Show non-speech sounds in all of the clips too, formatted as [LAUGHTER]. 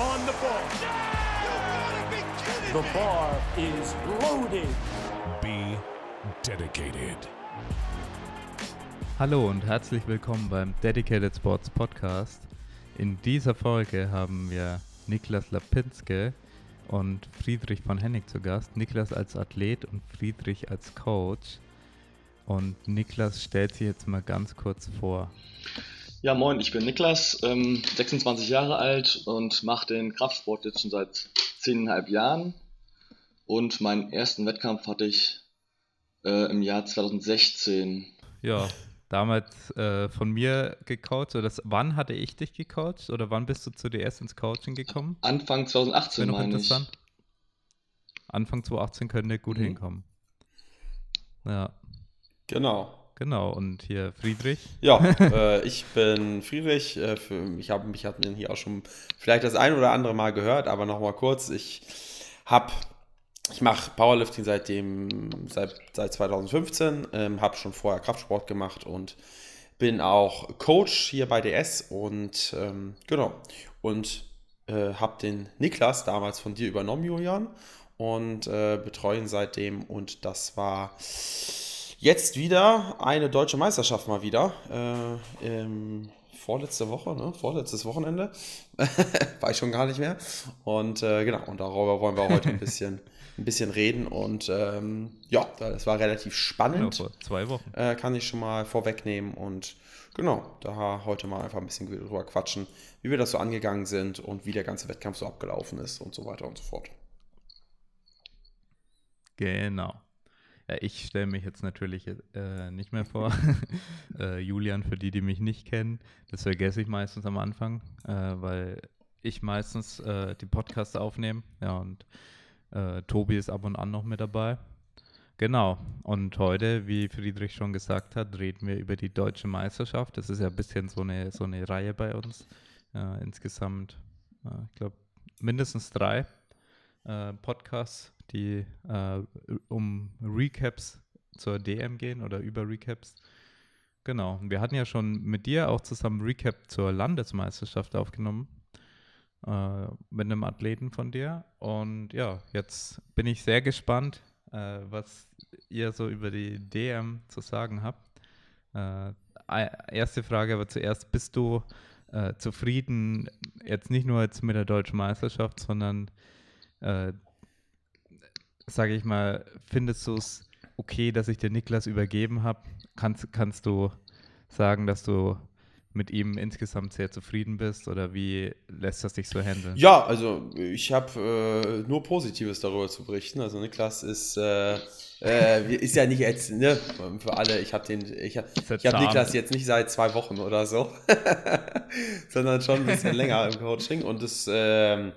on the ball. The bar is loaded. Be dedicated. Hallo und herzlich willkommen beim Dedicated Sports Podcast. In dieser Folge haben wir Niklas Lapinske und Friedrich von Hennig zu Gast. Niklas als Athlet und Friedrich als Coach. Und Niklas stellt sich jetzt mal ganz kurz vor. Ja, moin, ich bin Niklas, ähm, 26 Jahre alt und mache den Kraftsport jetzt schon seit 10,5 Jahren. Und meinen ersten Wettkampf hatte ich äh, im Jahr 2016. Ja, damals äh, von mir gecoacht. Oder das, wann hatte ich dich gecoacht? Oder wann bist du zu DS ins Coaching gekommen? Anfang 2018, Wäre noch meine ich. interessant. Anfang 2018 könnte gut Mhm. hinkommen. Ja, Genau. Genau. Und hier Friedrich. Ja, [LAUGHS] äh, ich bin Friedrich. Äh, für, ich habe mich hatten hier auch schon vielleicht das ein oder andere Mal gehört, aber nochmal kurz. Ich habe, ich mache Powerlifting seitdem seit, seit 2015, ähm, habe schon vorher Kraftsport gemacht und bin auch Coach hier bei DS und ähm, genau und äh, habe den Niklas damals von dir übernommen, Julian, und äh, betreue ihn seitdem und das war Jetzt wieder eine deutsche Meisterschaft mal wieder. Äh, ähm, vorletzte Woche, ne? Vorletztes Wochenende. [LAUGHS] Weiß schon gar nicht mehr. Und äh, genau, und darüber wollen wir heute ein [LAUGHS] bisschen, ein bisschen reden. Und ähm, ja, das war relativ spannend. vor zwei Wochen. Äh, kann ich schon mal vorwegnehmen. Und genau, da heute mal einfach ein bisschen drüber quatschen, wie wir das so angegangen sind und wie der ganze Wettkampf so abgelaufen ist und so weiter und so fort. Genau. Ja, ich stelle mich jetzt natürlich äh, nicht mehr vor. [LAUGHS] äh, Julian, für die, die mich nicht kennen, das vergesse ich meistens am Anfang, äh, weil ich meistens äh, die Podcasts aufnehme. Ja, und äh, Tobi ist ab und an noch mit dabei. Genau. Und heute, wie Friedrich schon gesagt hat, reden wir über die deutsche Meisterschaft. Das ist ja ein bisschen so eine, so eine Reihe bei uns. Äh, insgesamt, äh, ich glaube, mindestens drei äh, Podcasts, die äh, um Recaps zur DM gehen oder über Recaps. Genau. Wir hatten ja schon mit dir auch zusammen Recap zur Landesmeisterschaft aufgenommen. Äh, mit einem Athleten von dir. Und ja, jetzt bin ich sehr gespannt, äh, was ihr so über die DM zu sagen habt. Äh, ei- erste Frage aber zuerst, bist du äh, zufrieden, jetzt nicht nur jetzt mit der deutschen Meisterschaft, sondern äh, sage ich mal, findest du es okay, dass ich dir Niklas übergeben habe? Kannst, kannst du sagen, dass du mit ihm insgesamt sehr zufrieden bist oder wie lässt das dich so handeln? Ja, also ich habe äh, nur Positives darüber zu berichten. Also Niklas ist, äh, äh, ist ja nicht jetzt, ne, für alle, ich habe den, ich habe hab. Niklas jetzt nicht seit zwei Wochen oder so, [LAUGHS] sondern schon ein bisschen länger im Coaching und das, ähm,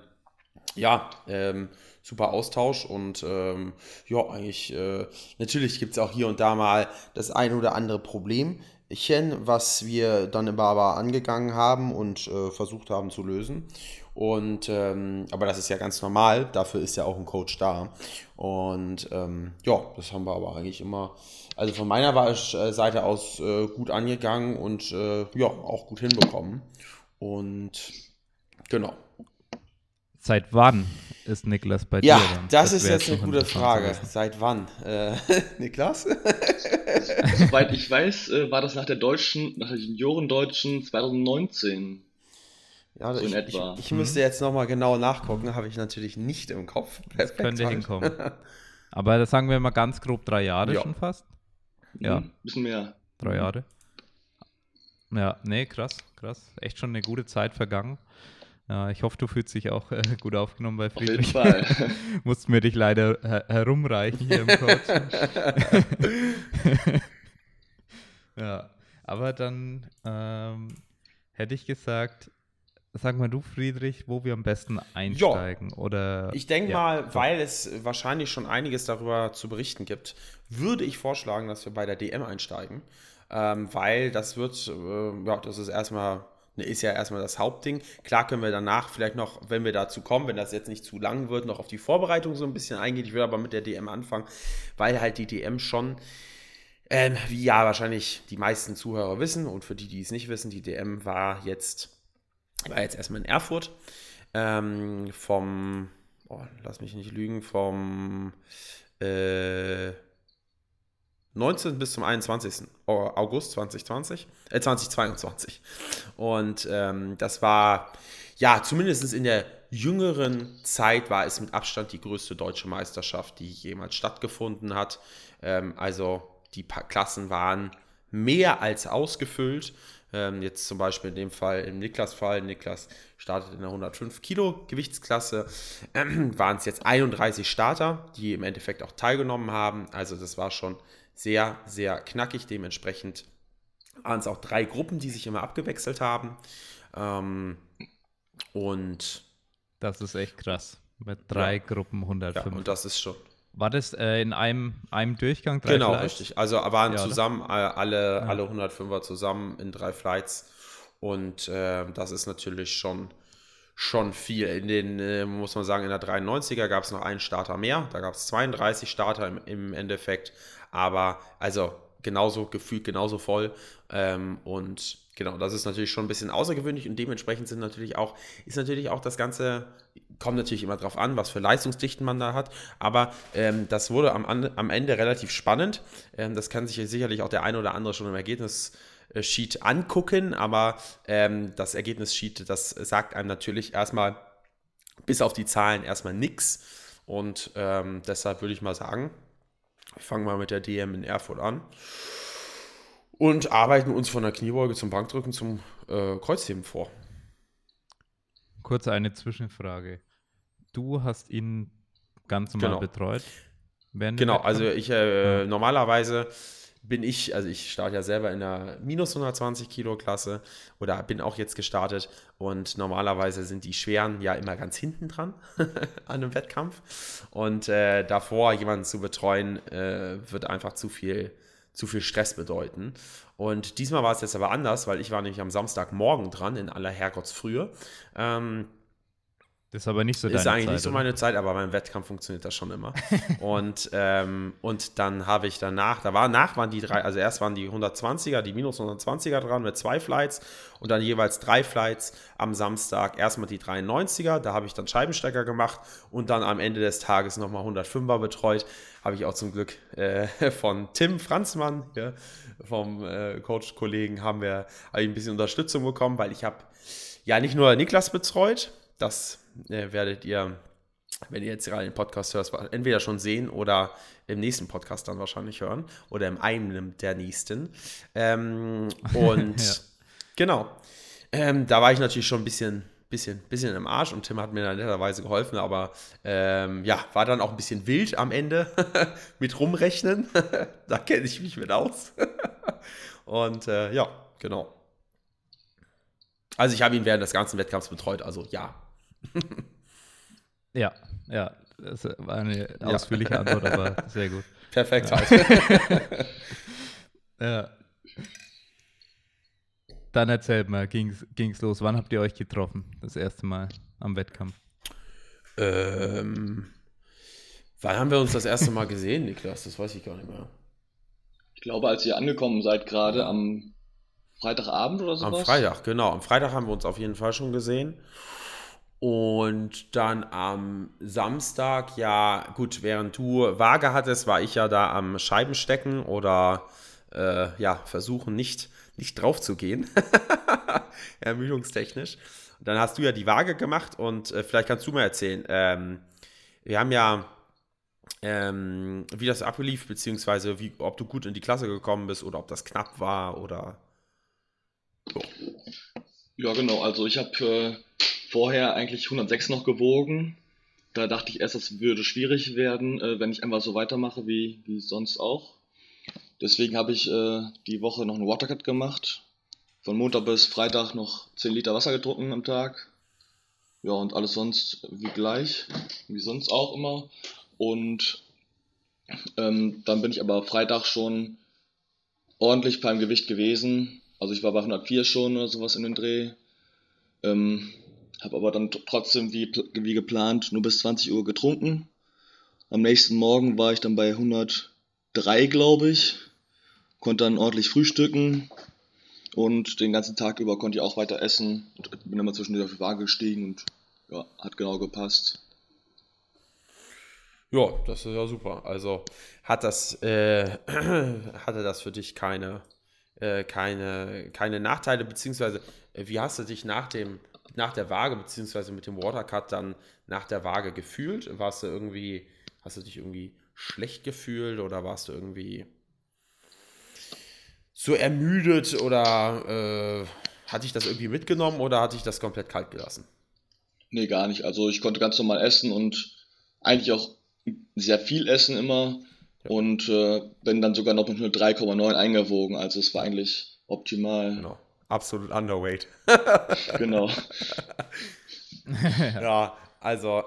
ja, ähm, super Austausch und ähm, ja, eigentlich, äh, natürlich gibt es auch hier und da mal das ein oder andere Problemchen, was wir dann immer aber angegangen haben und äh, versucht haben zu lösen. Und ähm, aber das ist ja ganz normal, dafür ist ja auch ein Coach da. Und ähm, ja, das haben wir aber eigentlich immer, also von meiner äh, Seite aus äh, gut angegangen und äh, ja, auch gut hinbekommen. Und genau. Seit wann ist Niklas bei Ja, dir? dann? das, ist wär jetzt eine gute Frage. Seit wann? Äh, [LAUGHS] Niklas? [LAUGHS] Soweit ich weiß, äh, war das nach der deutschen, nach der Juniorendeutschen 2019. Ja, So in ich, etwa. Ich, ich müsste jetzt nochmal genau nachgucken, habe ich natürlich nicht im Kopf. Perfekt, könnte hinkommen. [LAUGHS] Aber das sagen wir mal ganz grob drei Jahre Ja. schon fast. Ja. Hm, bisschen mehr. Drei Mhm. Jahre. Ja, nee, krass, krass. Echt schon eine gute Zeit vergangen. Ja, ich hoffe, du fühlst dich auch äh, gut aufgenommen bei Auf jeden Friedrich. Fall. [LAUGHS] Mussten wir dich leider her herumreichen hier im [LAUGHS] Coaching. [LAUGHS] ja, aber dann ähm, hätte ich gesagt, sag mal du, Friedrich, wo wir am besten einsteigen. Oder Ich denke ja, mal, so. weil es wahrscheinlich schon einiges darüber zu berichten gibt, würde ich vorschlagen, dass wir bei der DM einsteigen. Ähm, weil das wird, äh, ja, das ist erstmal, ist ja erstmal das Hauptding. Klar können wir danach vielleicht noch, wenn wir dazu kommen, wenn das jetzt nicht zu lang wird, noch auf die Vorbereitung so ein bisschen eingehen. Ich will aber mit der DM anfangen, weil halt die DM schon ähm, wie ja wahrscheinlich die meisten Zuhörer wissen und für die, die es nicht wissen, die DM war jetzt, war jetzt erstmal in Erfurt. ähm, vom, oh, lass mich nicht lügen, vom äh, 19. bis zum 21. August 2020, äh, 2022. Und ähm, das war, ja, zumindest in der jüngeren Zeit war es mit Abstand die größte deutsche Meisterschaft, die jemals stattgefunden hat. Ähm, also die Klassen waren mehr als ausgefüllt. Ähm, jetzt zum Beispiel in dem Fall, im Niklas-Fall, Niklas startet in der 105 Kilo Gewichtsklasse, ähm, waren es jetzt 31 Starter, die im Endeffekt auch teilgenommen haben. Also das war schon sehr, sehr knackig. Dementsprechend waren es auch drei Gruppen, die sich immer abgewechselt haben. Ähm, und das ist echt krass. Mit drei ja. Gruppen 105. Ja, und das ist schon war das äh, in einem, einem Durchgang? Drei genau, Flights? richtig. Also waren ja, zusammen äh, alle, ja. alle 105er zusammen in drei Flights. Und äh, das ist natürlich schon, schon viel. In den, äh, muss man sagen, in der 93er gab es noch einen Starter mehr. Da gab es 32 Starter im, im Endeffekt. Aber also genauso gefühlt, genauso voll. Ähm, und genau, das ist natürlich schon ein bisschen außergewöhnlich und dementsprechend sind natürlich auch, ist natürlich auch das Ganze kommt natürlich immer darauf an, was für Leistungsdichten man da hat. Aber ähm, das wurde am, am Ende relativ spannend. Ähm, das kann sich sicherlich auch der eine oder andere schon im Ergebnis-Sheet angucken. Aber ähm, das Ergebnis-Sheet, das sagt einem natürlich erstmal bis auf die Zahlen erstmal nichts. Und ähm, deshalb würde ich mal sagen, wir fangen mal mit der DM in Erfurt an und arbeiten uns von der Kniebeuge zum Bankdrücken zum äh, Kreuzheben vor. Kurz eine Zwischenfrage. Du hast ihn ganz normal genau. betreut? Genau, also ich äh, ja. normalerweise bin ich, also ich starte ja selber in der minus 120 Kilo Klasse oder bin auch jetzt gestartet und normalerweise sind die Schweren ja immer ganz hinten dran [LAUGHS] an einem Wettkampf und äh, davor jemanden zu betreuen äh, wird einfach zu viel, zu viel Stress bedeuten und diesmal war es jetzt aber anders, weil ich war nämlich am Samstagmorgen dran, in aller Herrgottsfrühe. Ähm, das ist aber nicht so deine Ist eigentlich Zeit, nicht so meine Zeit, aber beim Wettkampf funktioniert das schon immer. [LAUGHS] und, ähm, und dann habe ich danach, da war nach waren die drei, also erst waren die 120er, die minus 120er dran mit zwei Flights und dann jeweils drei Flights am Samstag. Erstmal die 93er, da habe ich dann Scheibenstecker gemacht und dann am Ende des Tages nochmal 105er betreut. Habe ich auch zum Glück äh, [LAUGHS] von Tim Franzmann, ja, vom äh, Coach-Kollegen, haben wir ein bisschen Unterstützung bekommen, weil ich habe ja nicht nur Niklas betreut, das äh, werdet ihr, wenn ihr jetzt gerade den Podcast hört, entweder schon sehen oder im nächsten Podcast dann wahrscheinlich hören oder im einem der nächsten. Ähm, [LAUGHS] und ja. genau, ähm, da war ich natürlich schon ein bisschen, bisschen, bisschen im Arsch und Tim hat mir dann netterweise geholfen, aber ähm, ja, war dann auch ein bisschen wild am Ende [LAUGHS] mit rumrechnen. [LAUGHS] da kenne ich mich mit aus. und äh, ja, genau. Also ich habe ihn während des ganzen Wettkampfs betreut, also ja, [LAUGHS] ja, ja. Das war eine ausführliche ja. Antwort, aber sehr gut. [LAUGHS] Perfekt ja. [LAUGHS] ja. Dann erzählt mal, ging's, ging's los? Wann habt ihr euch getroffen? Das erste Mal am Wettkampf? Ähm, wann haben wir uns das erste Mal gesehen, Niklas? Das weiß ich gar nicht mehr. Ich glaube, als ihr angekommen seid, gerade am Freitagabend oder so. Am Freitag, genau. Am Freitag haben wir uns auf jeden Fall schon gesehen. Und dann am Samstag, ja, gut, während du Waage hattest, war ich ja da am Scheibenstecken oder äh, ja, versuchen nicht, nicht drauf zu gehen. [LAUGHS] Ermüdungstechnisch. Dann hast du ja die Waage gemacht und äh, vielleicht kannst du mal erzählen. Ähm, wir haben ja, ähm, wie das ablief, beziehungsweise wie, ob du gut in die Klasse gekommen bist oder ob das knapp war oder. So. Ja, genau. Also ich habe äh, vorher eigentlich 106 noch gewogen. Da dachte ich erst, es würde schwierig werden, äh, wenn ich einfach so weitermache wie, wie sonst auch. Deswegen habe ich äh, die Woche noch einen Watercut gemacht. Von Montag bis Freitag noch 10 Liter Wasser getrunken am Tag. Ja, und alles sonst wie gleich, wie sonst auch immer. Und ähm, dann bin ich aber Freitag schon ordentlich beim Gewicht gewesen. Also ich war bei 104 schon oder sowas in den Dreh. Ähm, habe aber dann trotzdem wie, wie geplant nur bis 20 Uhr getrunken. Am nächsten Morgen war ich dann bei 103, glaube ich. Konnte dann ordentlich frühstücken und den ganzen Tag über konnte ich auch weiter essen und bin immer zwischendurch auf die Waage gestiegen und ja, hat genau gepasst. Ja, das ist ja super. Also hat das, äh, [CLEARS THROAT] hatte das für dich keine, äh, keine, keine Nachteile, beziehungsweise äh, wie hast du dich nach dem, nach der Waage, beziehungsweise mit dem Watercut dann nach der Waage gefühlt? Warst du irgendwie, hast du dich irgendwie schlecht gefühlt oder warst du irgendwie so ermüdet oder äh, hat dich das irgendwie mitgenommen oder hat dich das komplett kalt gelassen? Nee, gar nicht. Also ich konnte ganz normal essen und eigentlich auch sehr viel essen immer ja. und äh, bin dann sogar noch mit nur 3,9 eingewogen. Also es war eigentlich optimal. Genau. Absolut underweight. genau. [LAUGHS] ja, also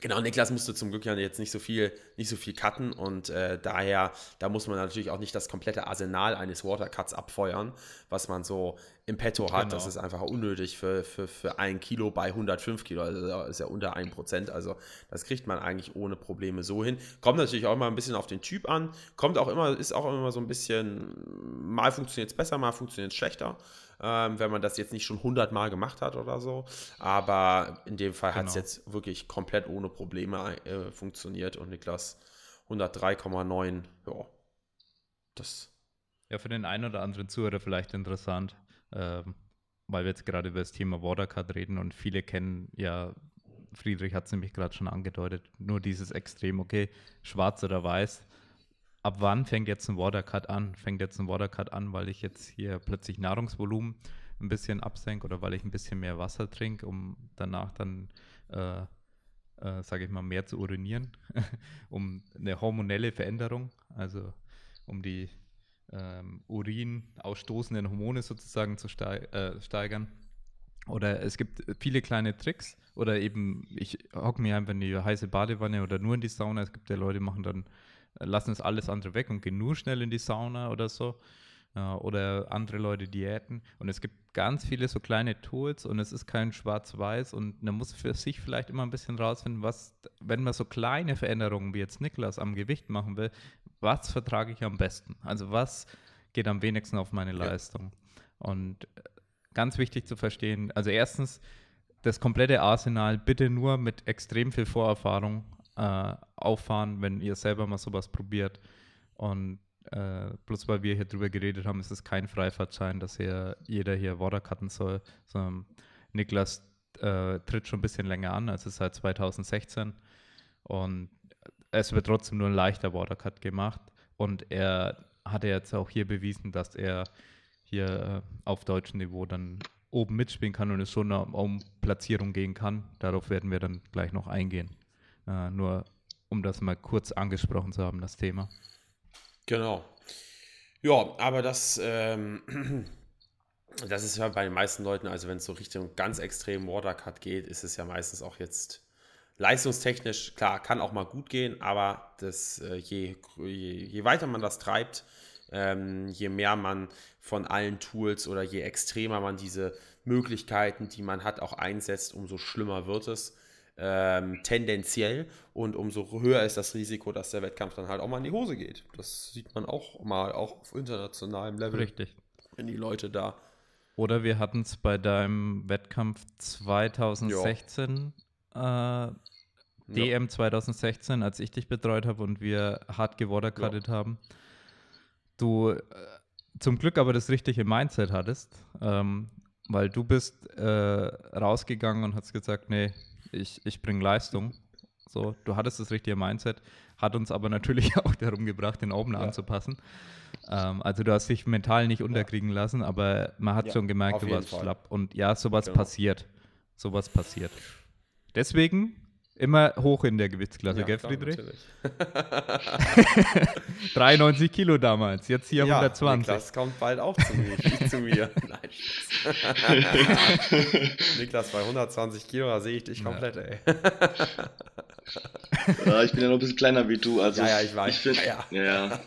Genau, Niklas musste zum Glück ja jetzt nicht so viel, nicht so viel cutten und äh, daher, da muss man natürlich auch nicht das komplette Arsenal eines Watercuts abfeuern, was man so im Petto hat. Genau. Das ist einfach unnötig für, für, für ein Kilo bei 105 Kilo. Also das ist ja unter 1%. Also das kriegt man eigentlich ohne Probleme so hin. Kommt natürlich auch immer ein bisschen auf den Typ an. Kommt auch immer, ist auch immer so ein bisschen, mal funktioniert es besser, mal funktioniert es schlechter ähm, wenn man das jetzt nicht schon 100 Mal gemacht hat oder so. Aber in dem Fall genau. hat es jetzt wirklich komplett ohne Probleme äh, funktioniert und Niklas 103,9, ja, das. Ja, für den einen oder anderen Zuhörer vielleicht interessant, ähm, weil wir jetzt gerade über das Thema Watercard reden und viele kennen ja Friedrich hat es nämlich gerade schon angedeutet, nur dieses Extrem, okay, schwarz oder weiß, ab wann fängt jetzt ein Watercut an? Fängt jetzt ein Watercut an, weil ich jetzt hier plötzlich Nahrungsvolumen ein bisschen absenke oder weil ich ein bisschen mehr Wasser trinke, um danach dann, äh, äh, sage ich mal, mehr zu urinieren, [LAUGHS] um eine hormonelle Veränderung, also um die ähm, Urin ausstoßenden Hormone sozusagen zu steig äh, steigern. Oder es gibt viele kleine Tricks. Oder eben, ich hocke mir einfach in die heiße Badewanne oder nur in die Sauna. Es gibt ja Leute, die machen dann lassen es alles andere weg und gehen nur schnell in die Sauna oder so. oder andere Leute Diäten. Und es gibt ganz viele so kleine Tools und es ist kein Schwarz-Weiß und man muss für sich vielleicht immer ein bisschen rausfinden, was, wenn man so kleine Veränderungen wie jetzt Niklas am Gewicht machen will, was vertrage ich am besten? Also was geht am wenigsten auf meine Leistung? Ja. Und äh, ganz wichtig zu verstehen, also erstens, das komplette Arsenal bitte nur mit extrem viel Vorerfahrung äh, auffahren, wenn ihr selber mal sowas probiert. Und äh, bloß weil wir hier drüber geredet haben, ist es kein Freifahrtschein, dass hier jeder hier Watercutten soll, sondern Niklas äh, tritt schon ein bisschen länger an, also seit 2016. Und es wird trotzdem nur ein leichter Watercut gemacht. Und er hat jetzt auch hier bewiesen, dass er hier äh, auf deutschem Niveau dann oben mitspielen kann und es schon um Platzierung gehen kann. Darauf werden wir dann gleich noch eingehen. Äh, nur um das mal kurz angesprochen zu haben, das Thema. Genau. Ja, aber das, ähm, [CLEARS THROAT] das ist ja bei den meisten Leuten, also wenn es so Richtung ganz extrem Watercut geht, ist es ja meistens auch jetzt leistungstechnisch, klar, kann auch mal gut gehen, aber das, äh, je, je, je, weiter man das treibt, ähm, je mehr man von allen Tools oder je extremer man diese Möglichkeiten, die man hat, auch einsetzt, umso schlimmer wird es ähm, tendenziell und umso höher ist das Risiko, dass der Wettkampf dann halt auch mal in die Hose geht. Das sieht man auch mal, auch auf internationalem Level. Richtig. Wenn die Leute da. Oder wir hatten es bei deinem Wettkampf 2016, äh, DM ja. 2016, als ich dich betreut habe und wir hart gewatercuttet ja. haben. Du äh, zum Glück aber das richtige Mindset hattest, ähm, weil du bist äh, rausgegangen und hast gesagt, nee, ich, ich bringe Leistung. So, du hattest das richtige Mindset, hat uns aber natürlich [LAUGHS] auch darum gebracht, den Opener ja. anzupassen. Ähm, also du hast dich mental nicht unterkriegen ja. lassen, aber man hat ja, schon gemerkt, du warst Fall. schlapp. Und ja, sowas genau. passiert. Sowas passiert. Deswegen immer hoch in der Gewichtsklasse, ja, gell, Friedrich? 93 [LAUGHS] [LAUGHS] Kilo damals, jetzt hier ja, 120. Das kommt bald auch zu mir. zu mir. [LAUGHS] Nein, Niklas, bei 120 Kilo, da sehe ich dich komplett, ja. ey. ja, ich bin ja noch ein bisschen kleiner wie du. Also ja, ja, ich weiß. Ich find, ja. ja.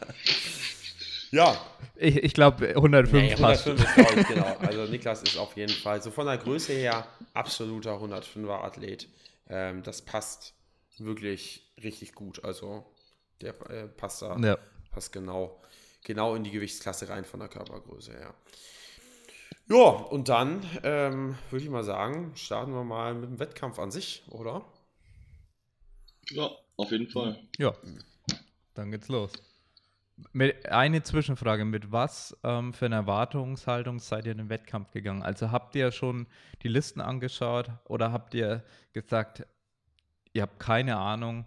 Ja. Ich, ich glaube 105 nee, 105 ist, glaube ich, genau. Also Niklas ist auf jeden Fall, so von der Größe her, absoluter 105er Athlet. Ähm, das passt wirklich richtig gut. Also der äh, passt da, ja. passt genau, genau in die Gewichtsklasse rein von der Körpergröße her. Ja, und dann ähm, würde ich mal sagen, starten wir mal mit dem Wettkampf an sich, oder? Ja, auf jeden Fall. Ja, dann geht's los. Mit, eine Zwischenfrage, mit was ähm, für einer Erwartungshaltung seid ihr in den Wettkampf gegangen? Also habt ihr schon die Listen angeschaut oder habt ihr gesagt, ihr habt keine Ahnung,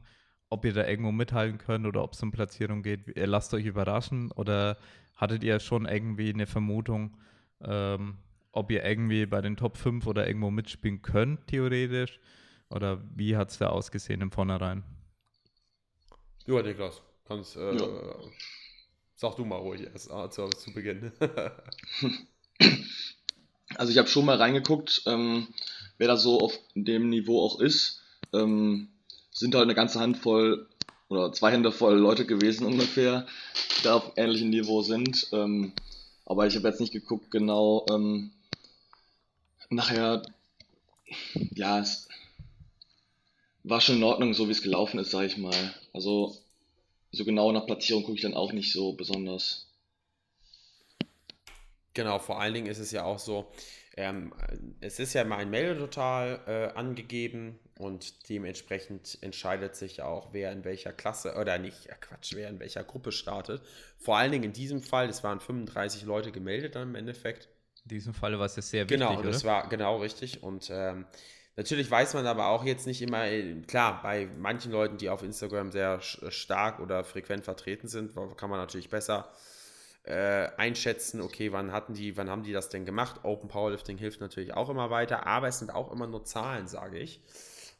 ob ihr da irgendwo mithalten könnt oder ob es um Platzierung geht? Ihr lasst euch überraschen oder hattet ihr schon irgendwie eine Vermutung, ähm, ob ihr irgendwie bei den Top 5 oder irgendwo mitspielen könnt, theoretisch? Oder wie hat es da ausgesehen im Vornherein? Ja, Niklas, kannst, äh, Ja. sag du mal ruhig erst ah, zu, zu Beginn. [LAUGHS] Also ich habe schon mal reingeguckt, ähm, wer da so auf dem Niveau auch ist. Ähm, sind halt eine ganze Handvoll oder zwei Hände voll Leute gewesen ungefähr, die da auf ähnlichem Niveau sind. Ähm, aber ich habe jetzt nicht geguckt genau. Ähm, nachher, ja, es war schon in Ordnung, so wie es gelaufen ist, sage ich mal. Also so genau nach Platzierung gucke ich dann auch nicht so besonders. Genau, vor allen Dingen ist es ja auch so, ähm, es ist ja mal ein Meldetotal äh, angegeben und dementsprechend entscheidet sich auch, wer in welcher Klasse, oder nicht, äh, Quatsch, wer in welcher Gruppe startet. Vor allen Dingen in diesem Fall, es waren 35 Leute gemeldet dann im Endeffekt. In diesem Fall war es ja sehr wichtig, Genau, oder? das war genau richtig. Und ähm, natürlich weiß man aber auch jetzt nicht immer, äh, klar, bei manchen Leuten, die auf Instagram sehr sch- stark oder frequent vertreten sind, kann man natürlich besser äh, einschätzen, okay, wann hatten die, wann haben die das denn gemacht? Open Powerlifting hilft natürlich auch immer weiter, aber es sind auch immer nur Zahlen, sage ich.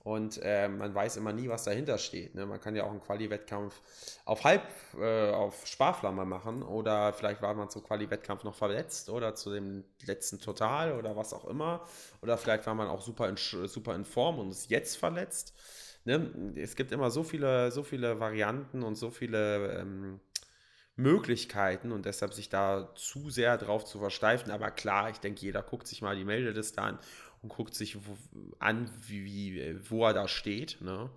Und äh, man weiß immer nie, was dahinter steht. Ne? Man kann ja auch einen Quali-Wettkampf auf halb, äh, auf Sparflamme machen oder vielleicht war man zum Quali-Wettkampf noch verletzt oder zu dem letzten Total oder was auch immer. Oder vielleicht war man auch super in, super in Form und ist jetzt verletzt. Ne? Es gibt immer so viele, so viele Varianten und so viele ähm, Möglichkeiten und deshalb sich da zu sehr drauf zu versteifen. Aber klar, ich denke, jeder guckt sich mal die Meldeliste an und guckt sich an, wie, wie, wo er da steht. Ne?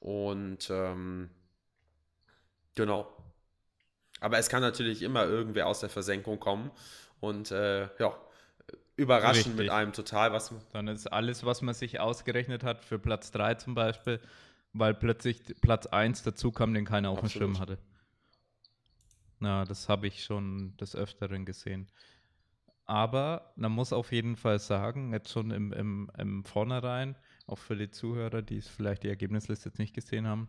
Und ähm, genau. Aber es kann natürlich immer irgendwer aus der Versenkung kommen und äh, ja, überraschen mit Richtig. einem total, was Dann ist alles, was man sich ausgerechnet hat, für Platz 3 zum Beispiel, weil plötzlich Platz 1 dazu kam, den keiner auf dem. Schirm hatte. Na, das habe ich schon des Öfteren gesehen. Aber man muss auf jeden Fall sagen, jetzt schon im, im, im Vornherein, auch für die Zuhörer, die es vielleicht die Ergebnisliste jetzt nicht gesehen haben,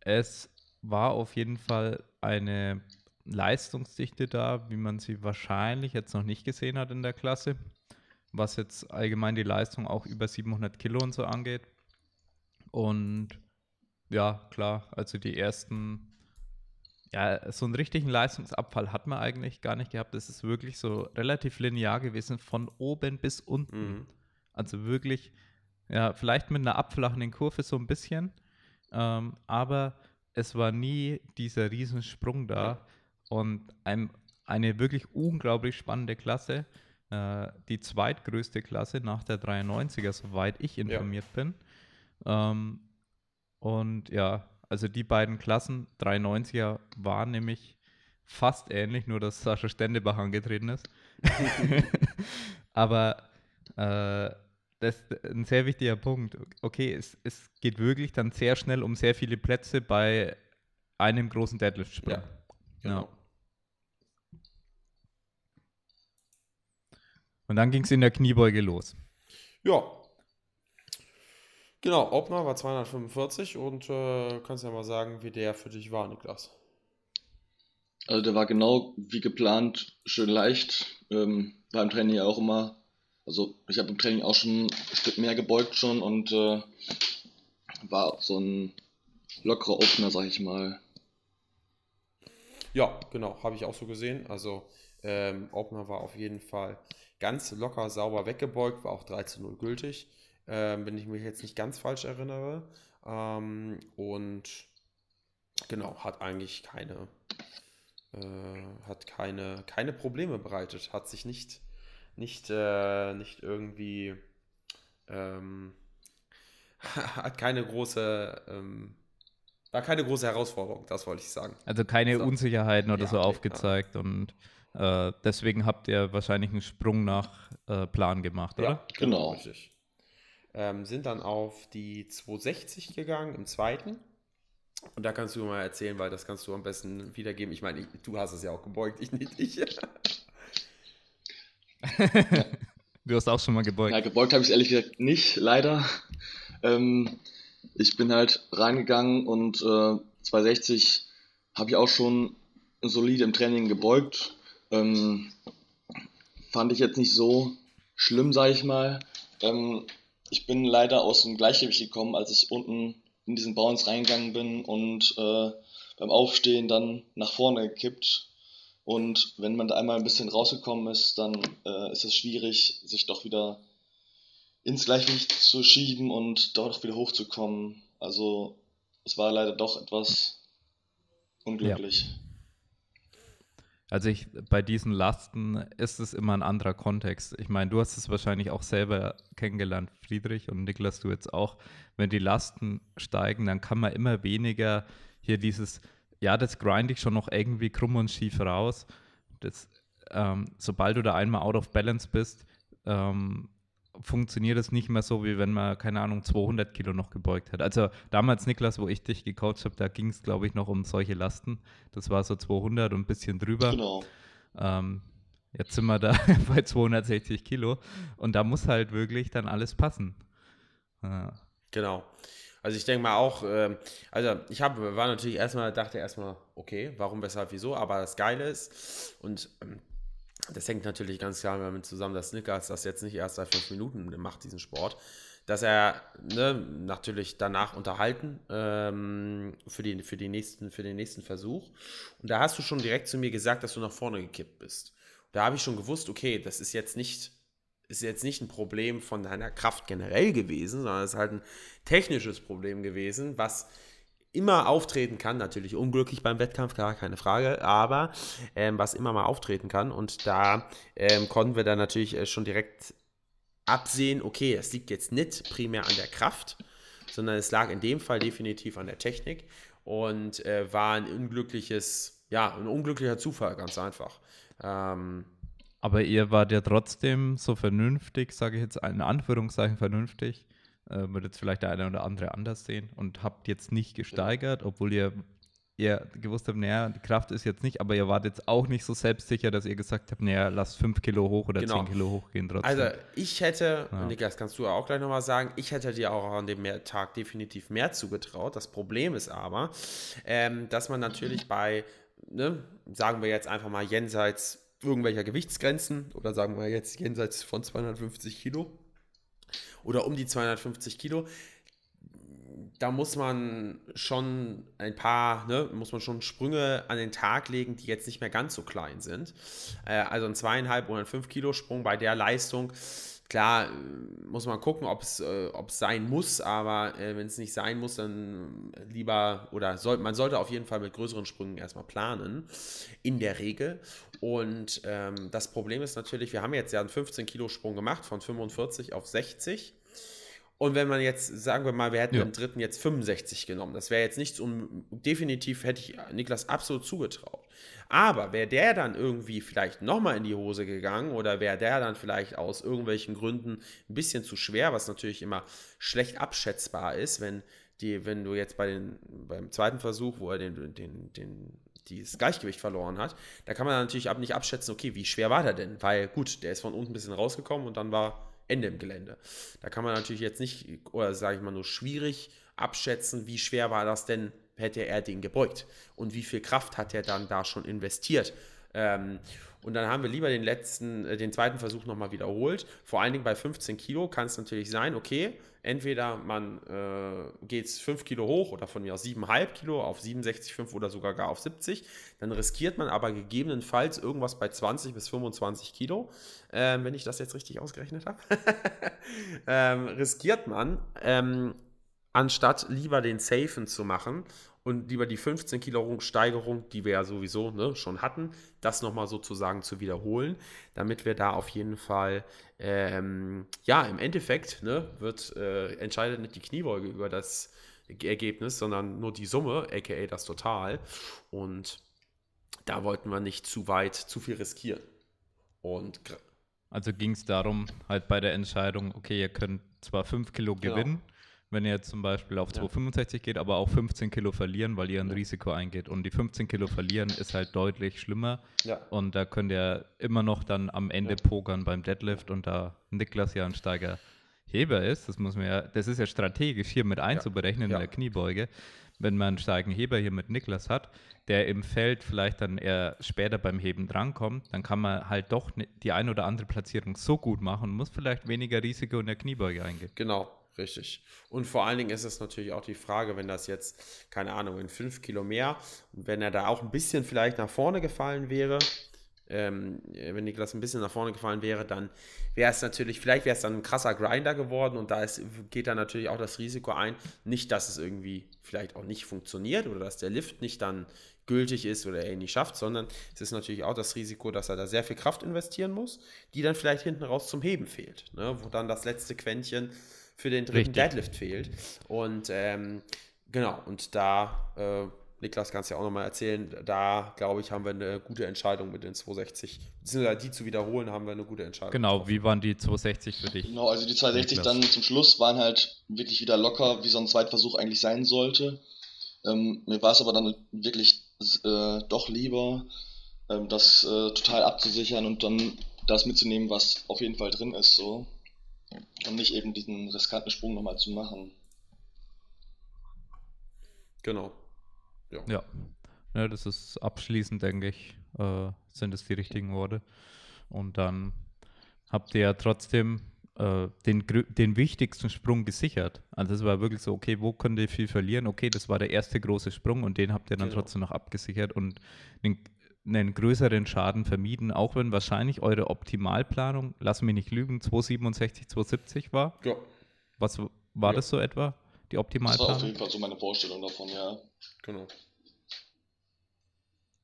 es war auf jeden Fall eine Leistungsdichte da, wie man sie wahrscheinlich jetzt noch nicht gesehen hat in der Klasse, was jetzt allgemein die Leistung auch über 700 Kilo und so angeht. Und ja, klar, also die ersten, ja, so einen richtigen Leistungsabfall hat man eigentlich gar nicht gehabt. Es ist wirklich so relativ linear gewesen, von oben bis unten. Mhm. Also wirklich, ja, vielleicht mit einer abflachenden Kurve so ein bisschen, ähm, aber es war nie dieser Riesensprung da und ein, eine wirklich unglaublich spannende Klasse, äh, die zweitgrößte Klasse nach der 93er, soweit ich informiert bin. Ähm, und ja, also die beiden Klassen, 93er, waren nämlich fast ähnlich, nur dass Sascha Stendebach angetreten ist. [LAUGHS] Aber äh, das ist ein sehr wichtiger Punkt. Okay, es, es geht wirklich dann sehr schnell um sehr viele Plätze bei einem großen Deadlift-Sprung. Ja, genau. Und dann ging es in der Kniebeuge los. Ja. Genau, Obner war 245 und äh, kannst ja mal sagen, wie der für dich war, Niklas. Also der war genau wie geplant, schön leicht. Ähm, war im Training auch immer. Also ich habe im Training auch schon ein Stück mehr gebeugt schon und äh, war so ein lockerer Opener, sag ich mal. Ja, genau, habe ich auch so gesehen. Also ähm, Obner war auf jeden Fall ganz locker, sauber weggebeugt, war auch 13-0 gültig, ähm, wenn ich mich jetzt nicht ganz falsch erinnere. Ähm, und genau, hat eigentlich keine, äh, hat keine, keine Probleme bereitet, hat sich nicht, nicht, äh, nicht irgendwie, ähm, [LAUGHS] hat keine große, ähm, war keine große Herausforderung, das wollte ich sagen. Also keine So. Unsicherheiten oder Ja, so aufgezeigt und äh, deswegen habt ihr wahrscheinlich einen Sprung nach äh, Plan gemacht, oder? Genau. Richtig. Ähm, sind dann auf die 260 gegangen im zweiten. Und da kannst du mal erzählen, weil das kannst du am besten wiedergeben. Ich meine, ich, du hast es ja auch gebeugt, ich nicht. Ich. Du hast auch schon mal gebeugt. Ja, gebeugt habe ich ehrlich gesagt nicht, leider. Ähm, ich bin halt reingegangen und äh, 260 habe ich auch schon solide im Training gebeugt. Ähm, fand ich jetzt nicht so schlimm, sage ich mal. Ähm, ich bin leider aus dem Gleichgewicht gekommen, als ich unten in diesen Bounce reingegangen bin und äh, beim Aufstehen dann nach vorne gekippt. Und wenn man da einmal ein bisschen rausgekommen ist, dann äh, ist es schwierig, sich doch wieder ins Gleichgewicht zu schieben und dort auch wieder hochzukommen. Also es war leider doch etwas unglücklich. Also ich, bei diesen Lasten ist es immer ein anderer Kontext. Ich meine, du hast es wahrscheinlich auch selber kennengelernt, Friedrich und Niklas, du jetzt auch. Wenn die Lasten steigen, dann kann man immer weniger hier dieses, ja, das grind ich schon noch irgendwie krumm und schief raus. Das, ähm, sobald du da einmal out of balance bist, ähm, funktioniert es nicht mehr so, wie wenn man, keine Ahnung, 200 Kilo noch gebeugt hat. Also damals, Niklas, wo ich dich gecoacht habe, da ging es, glaube ich, noch um solche Lasten. Das war so 200 und ein bisschen drüber. Genau. Ähm, jetzt sind wir da [LAUGHS] bei 260 Kilo und da muss halt wirklich dann alles passen. Ja. Genau. Also ich denke mal auch, ähm, also ich habe, war natürlich erstmal, dachte erstmal, okay, warum, weshalb, wieso, aber das Geile ist, und ähm, das hängt natürlich ganz klar damit zusammen, dass Snickers das jetzt nicht erst seit fünf Minuten macht, diesen Sport, dass er ne, natürlich danach unterhalten ähm, für, die, für, die nächsten, für den nächsten Versuch. Und da hast du schon direkt zu mir gesagt, dass du nach vorne gekippt bist. Da habe ich schon gewusst, okay, das ist jetzt nicht ist jetzt nicht ein Problem von deiner Kraft generell gewesen, sondern es ist halt ein technisches Problem gewesen, was immer auftreten kann, natürlich unglücklich beim Wettkampf, klar, keine Frage, aber ähm, was immer mal auftreten kann. Und da ähm, konnten wir dann natürlich äh, schon direkt absehen, okay, es liegt jetzt nicht primär an der Kraft, sondern es lag in dem Fall definitiv an der Technik und äh, war ein unglückliches, ja, ein unglücklicher Zufall, ganz einfach. Ähm, Aber ihr wart ja trotzdem so vernünftig, sage ich jetzt in Anführungszeichen vernünftig, äh, wird jetzt vielleicht der eine oder andere anders sehen und habt jetzt nicht gesteigert, obwohl ihr, ihr gewusst habt, naja, die Kraft ist jetzt nicht, aber ihr wart jetzt auch nicht so selbstsicher, dass ihr gesagt habt, naja, lass 5 Kilo hoch oder Genau. 10 Kilo hochgehen trotzdem. Also ich hätte, Ja. Niklas, kannst du auch gleich nochmal sagen, ich hätte dir auch an dem Tag definitiv mehr zugetraut. Das Problem ist aber, ähm, dass man natürlich bei, ne, sagen wir jetzt einfach mal jenseits irgendwelcher Gewichtsgrenzen oder sagen wir jetzt jenseits von 250 Kilo oder um die 250 Kilo, da muss man schon ein paar, ne, muss man schon Sprünge an den Tag legen, die jetzt nicht mehr ganz so klein sind. Äh, also ein zweieinhalb oder ein 5 Kilo Sprung bei der Leistung. Klar, äh, muss man gucken, ob es äh, sein muss, aber äh, wenn es nicht sein muss, dann lieber oder soll, man sollte auf jeden Fall mit größeren Sprüngen erstmal planen, in der Regel. Und ähm, das Problem ist natürlich, wir haben jetzt ja einen 15 Kilo Sprung gemacht von 45 auf 60. Und wenn man jetzt, sagen wir mal, wir hätten Ja. im dritten jetzt 65 genommen, das wäre jetzt nichts um, definitiv hätte ich Niklas absolut zugetraut. Aber wäre der dann irgendwie vielleicht nochmal in die Hose gegangen oder wäre der dann vielleicht aus irgendwelchen Gründen ein bisschen zu schwer, was natürlich immer schlecht abschätzbar ist, wenn die, wenn du jetzt bei den, beim zweiten Versuch, wo er den, den, den, dieses Gleichgewicht verloren hat, da kann man natürlich ab nicht abschätzen, okay, wie schwer war der denn? Weil gut, der ist von unten ein bisschen rausgekommen und dann war Ende im Gelände. Da kann man natürlich jetzt nicht, oder sage ich mal nur schwierig abschätzen, wie schwer war das denn, hätte er den gebeugt und wie viel Kraft hat er dann da schon investiert. Ähm, und dann haben wir lieber den letzten, äh, den zweiten Versuch nochmal wiederholt. Vor allen Dingen bei 15 Kilo kann es natürlich sein, okay, entweder man äh, geht 5 Kilo hoch oder von mir aus 7,5 Kilo auf 67,5 oder sogar gar auf 70. Dann riskiert man aber gegebenenfalls irgendwas bei 20 bis 25 Kilo, ähm, wenn ich das jetzt richtig ausgerechnet habe. [LAUGHS] ähm, riskiert man, ähm, anstatt lieber den Safen zu machen und lieber die 15 Kilo Steigerung, die wir ja sowieso ne, schon hatten, das nochmal sozusagen zu wiederholen, damit wir da auf jeden Fall, ähm, ja, im Endeffekt ne, wird, äh, entscheidet nicht die Kniebeuge über das, Ergebnis, sondern nur die Summe, aka das Total. Und da wollten wir nicht zu weit, zu viel riskieren. Und also ging es darum, halt bei der Entscheidung, okay, ihr könnt zwar 5 Kilo genau. Wenn ihr jetzt zum Beispiel auf 2,65 ja. geht, aber auch 15 Kilo verlieren, weil ihr ein Risiko eingeht. Und die 15 Kilo verlieren ist halt deutlich schlimmer. Ja. Und da könnt ihr immer noch dann am Ende ja. pokern beim Deadlift und da Niklas ja ein Steiger Heber ist, das muss man ja, das ist ja strategisch hier mit einzuberechnen in der Kniebeuge. Wenn man einen starken Heber hier mit Niklas hat, der im Feld vielleicht dann eher später beim Heben drankommt, dann kann man halt doch die ein oder andere Platzierung so gut machen und muss vielleicht weniger Risiko in der Kniebeuge eingehen. Genau, Richtig. Und vor allen Dingen ist es natürlich auch die Frage, wenn das jetzt, keine Ahnung, in fünf Kilo mehr, wenn er da auch ein bisschen vielleicht nach vorne gefallen wäre, ähm, wenn Niklas ein bisschen nach vorne gefallen wäre, dann wäre es natürlich, vielleicht wäre es dann ein krasser Grinder geworden und da ist, geht dann natürlich auch das Risiko ein, nicht, dass es irgendwie vielleicht auch nicht funktioniert oder dass der Lift nicht dann gültig ist oder er ihn nicht schafft, sondern es ist natürlich auch das Risiko, dass er da sehr viel Kraft investieren muss, die dann vielleicht hinten raus zum Heben fehlt, ne? wo dann das letzte Quäntchen für den dritten Richtig. Deadlift fehlt. Und ähm, genau, und da, äh, Niklas kannst ja auch nochmal erzählen, da glaube ich, haben wir eine gute Entscheidung mit den 260. Beziehungsweise die zu wiederholen, haben wir eine gute Entscheidung. Genau, getroffen. wie waren die 260 für dich? Genau, also die 260 Niklas. dann zum Schluss waren halt wirklich wieder locker, wie so ein Zweitversuch eigentlich sein sollte. Ähm, mir war es aber dann wirklich äh, doch lieber, ähm, das äh, total abzusichern und dann das mitzunehmen, was auf jeden Fall drin ist. So. Und nicht eben diesen riskanten Sprung nochmal zu machen. Genau. Ja. ja. ja das ist abschließend, denke ich, äh, sind es die richtigen Worte. Und dann habt ihr ja trotzdem äh, den, den wichtigsten Sprung gesichert. Also es war wirklich so, okay, wo könnt ihr viel verlieren? Okay, das war der erste große Sprung und den habt ihr dann genau. trotzdem noch abgesichert und den einen größeren Schaden vermieden, auch wenn wahrscheinlich eure Optimalplanung, lass mich nicht lügen, 267, 270 war. Ja. Was war ja. das so etwa, die Optimalplanung? Das war auf jeden Fall so meine Vorstellung davon, ja. Genau.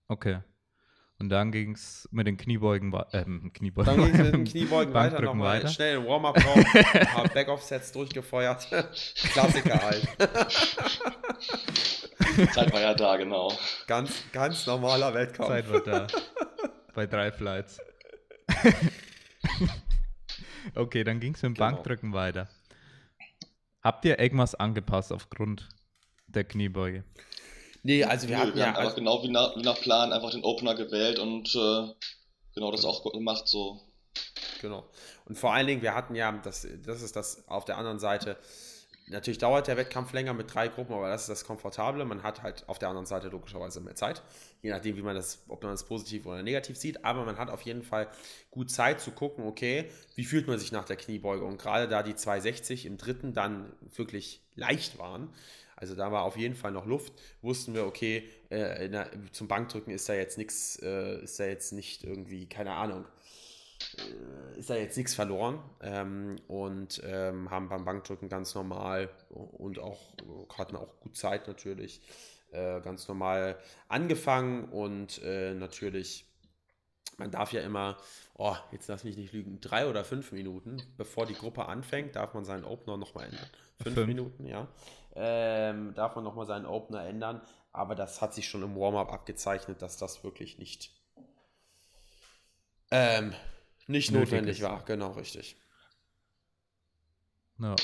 Okay. Und dann ging es mit den Kniebeugen, äh, [LAUGHS] Kniebeugen Dann ging es mit den [LAUGHS] Kniebeugen weiter, nochmal weiter. schnell ein Warm-up raus, ein paar Backoff-Sets durchgefeuert. [LAUGHS] Klassiker halt. [LAUGHS] Zeit war ja da, genau. Ganz, ganz normaler Wettkampf. Zeit war da. Bei drei Flights. [LAUGHS] okay, dann ging es mit dem genau. Bankdrücken weiter. Habt ihr irgendwas angepasst aufgrund der Kniebeuge? Nee, also wir, nee, hatten wir ja, haben einfach genau wie nach, wie nach, Plan einfach den Opener gewählt und äh, genau das auch gemacht so. Genau. Und vor allen Dingen, wir hatten ja, das, das ist das auf der anderen Seite, Natürlich dauert der Wettkampf länger mit drei Gruppen, aber das ist das Komfortable. Man hat halt auf der anderen Seite logischerweise mehr Zeit, je nachdem, wie man das, ob man das positiv oder negativ sieht. Aber man hat auf jeden Fall gut Zeit zu gucken, okay, wie fühlt man sich nach der Kniebeuge? Und gerade da die 260 im dritten dann wirklich leicht waren, also da war auf jeden Fall noch Luft, wussten wir, okay, äh, der, zum Bankdrücken ist da jetzt nichts, äh, ist da jetzt nicht irgendwie, keine Ahnung, ist da jetzt nichts verloren ähm, und ähm, haben beim Bankdrücken ganz normal und auch hatten auch gut Zeit natürlich äh, ganz normal angefangen und äh, natürlich man darf ja immer, oh, jetzt lass mich nicht lügen, drei oder fünf Minuten, bevor die Gruppe anfängt, darf man seinen Opener nochmal ändern. Fünf, fünf, Minuten, ja. Ähm, darf man nochmal seinen Opener ändern, aber das hat sich schon im Warm-up abgezeichnet, dass das wirklich nicht ähm, nicht notwendig ist. war, genau, richtig. Ja.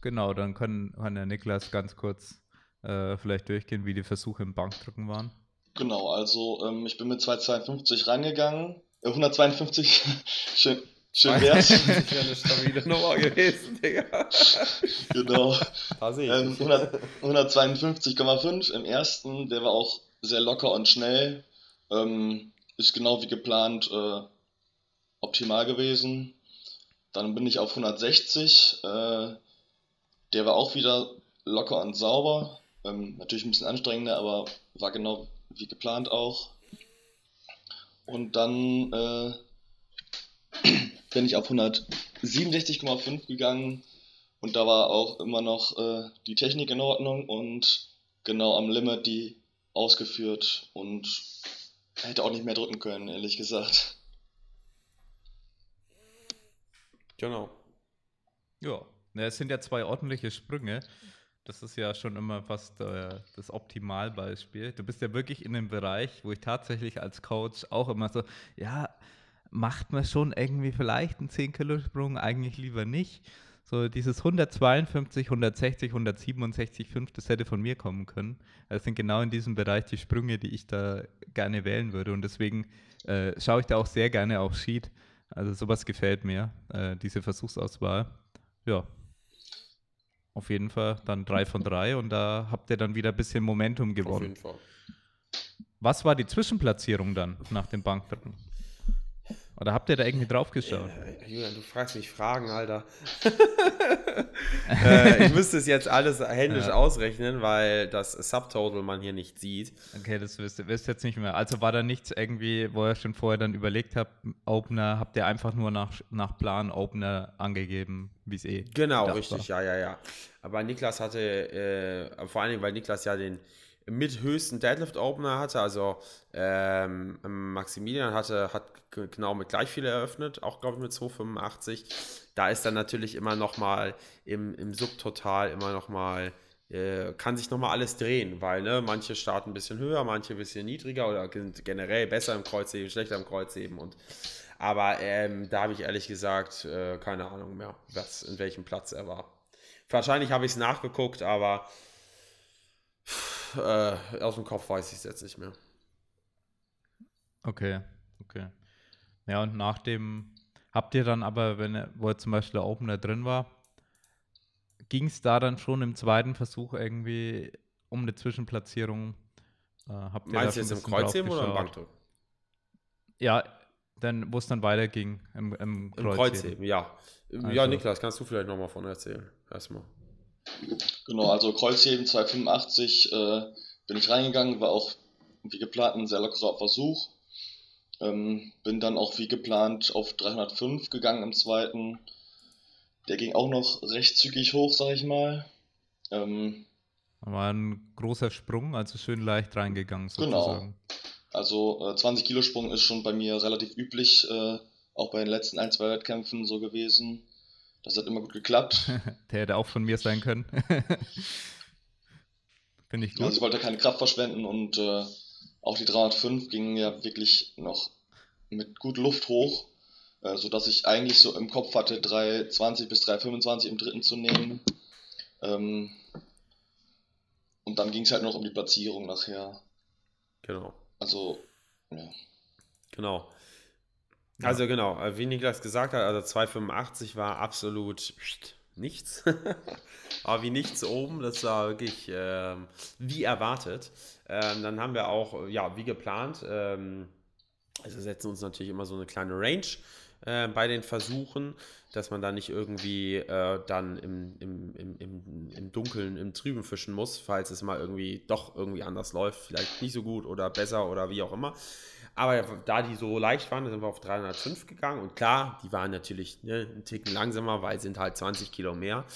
Genau, dann kann, kann der Niklas ganz kurz äh, vielleicht durchgehen, wie die Versuche im Bankdrücken waren. Genau, also ähm, ich bin mit 252 reingegangen. Äh, 152, [LAUGHS] schön, schön wär's. Das wäre eine stabile Nummer gewesen, Digga. [LAUGHS] genau. Ähm, 152,5 im ersten, der war auch sehr locker und schnell. Ähm, ist genau wie geplant äh, optimal gewesen. Dann bin ich auf 160. Äh, der war auch wieder locker und sauber. Ähm, natürlich ein bisschen anstrengender, aber war genau wie geplant auch. Und dann äh, [CLEARS THROAT] bin ich auf 167,5 gegangen und da war auch immer noch äh, die Technik in Ordnung und genau am Limit die ausgeführt und hätte auch nicht mehr drücken können, ehrlich gesagt. Genau. Ja, es sind ja zwei ordentliche Sprünge. das ist ja schon immer fast äh, das Optimalbeispiel. Du bist ja wirklich in dem Bereich, wo ich tatsächlich als Coach auch immer so, ja, macht man schon irgendwie vielleicht einen 10-Kilo-Sprung, eigentlich lieber nicht. So dieses 152, 160, 167, 5, das hätte von mir kommen können. Das sind genau in diesem Bereich die Sprünge, die ich da gerne wählen würde. Und deswegen äh, schaue ich da auch sehr gerne auf Sheet. Also sowas gefällt mir, äh, diese Versuchsauswahl. Ja, auf jeden Fall dann drei von drei und da habt ihr dann wieder ein bisschen Momentum Auf gewonnen. jeden Fall. Was war die Zwischenplatzierung dann nach dem Bankdrücken? Oder habt ihr da irgendwie drauf geschaut? Äh, Julian, du fragst mich Fragen, Alter. [LAUGHS] [LAUGHS] äh, ich müsste es jetzt alles händisch Ja. ausrechnen, weil das Subtotal man hier nicht sieht. Okay, das wisst ihr wisst jetzt nicht mehr. Also war da nichts irgendwie, wo ihr schon vorher dann überlegt habt, Opener, habt ihr einfach nur nach, nach Plan Opener angegeben, wie es eh Genau, richtig, war. ja, ja, ja. Aber Niklas hatte, äh, vor allen Dingen, weil Niklas ja den mit höchsten Deadlift Opener hatte, also ähm, Maximilian hatte, hat genau mit gleich viel eröffnet, auch glaube ich mit 285. Da ist dann natürlich immer noch mal im, im Subtotal immer noch mal äh, kann sich noch mal alles drehen, weil ne, manche starten ein bisschen höher, manche ein bisschen niedriger oder sind generell besser im Kreuzheben, schlechter im Kreuzheben und aber ähm, da habe ich ehrlich gesagt äh, keine Ahnung mehr, was, in welchem Platz er war. Wahrscheinlich habe ich es nachgeguckt, aber pff, äh, aus dem Kopf weiß ich es jetzt nicht mehr. Okay, okay. Ja, und nach dem, habt ihr dann aber, wenn er, wo er zum Beispiel der Opener drin war, ging es da dann schon im zweiten Versuch irgendwie um eine Zwischenplatzierung? Äh, habt ihr Meinst du jetzt im Kreuzheben oder im Bankdrücken? Ja, dann, wo es dann weiterging im, im Im Kreuzheben. Kreuzheben, ja. Ja, Also- Niklas, kannst du vielleicht nochmal von erzählen? Erstmal. Genau, also Kreuzheben 285 äh, bin ich reingegangen, war auch wie geplant ein sehr lockerer Versuch. Ähm, bin dann auch wie geplant auf 305 gegangen im zweiten. Der ging auch noch recht zügig hoch, sag ich mal. Ähm, War ein großer Sprung, also schön leicht reingegangen Genau. sozusagen. also äh, 20 Kilo Sprung ist schon bei mir relativ üblich, äh, auch bei den letzten ein, zwei Wettkämpfen so gewesen. Das hat immer gut geklappt. [LAUGHS] Der hätte auch von mir sein können. [LAUGHS] Finde ich Also gut. ich wollte keine Kraft verschwenden und äh, auch die 305 gingen ja wirklich noch mit gut Luft hoch, äh, sodass ich eigentlich so im Kopf hatte, 320 bis 325 im dritten zu nehmen. Ähm, und dann ging es halt noch um die Platzierung nachher. Genau. Also, ja. Genau. Also genau, äh, wie Niklas gesagt hat, also 285 war absolut nichts. [LAUGHS] Aber wie nichts oben, das war wirklich ähm, wie erwartet. Ähm, dann haben wir auch, äh, ja, wie geplant, ähm, also setzen uns natürlich immer so eine kleine Range äh, bei den Versuchen, dass man da nicht irgendwie äh, dann im, im, im, im, im Dunkeln, im Trüben fischen muss, falls es mal irgendwie doch irgendwie anders läuft, vielleicht nicht so gut oder besser oder wie auch immer. Aber da die so leicht waren, sind wir auf 305 gegangen. Und klar, die waren natürlich ne, einen Ticken langsamer, weil sind halt 20 Kilo mehr.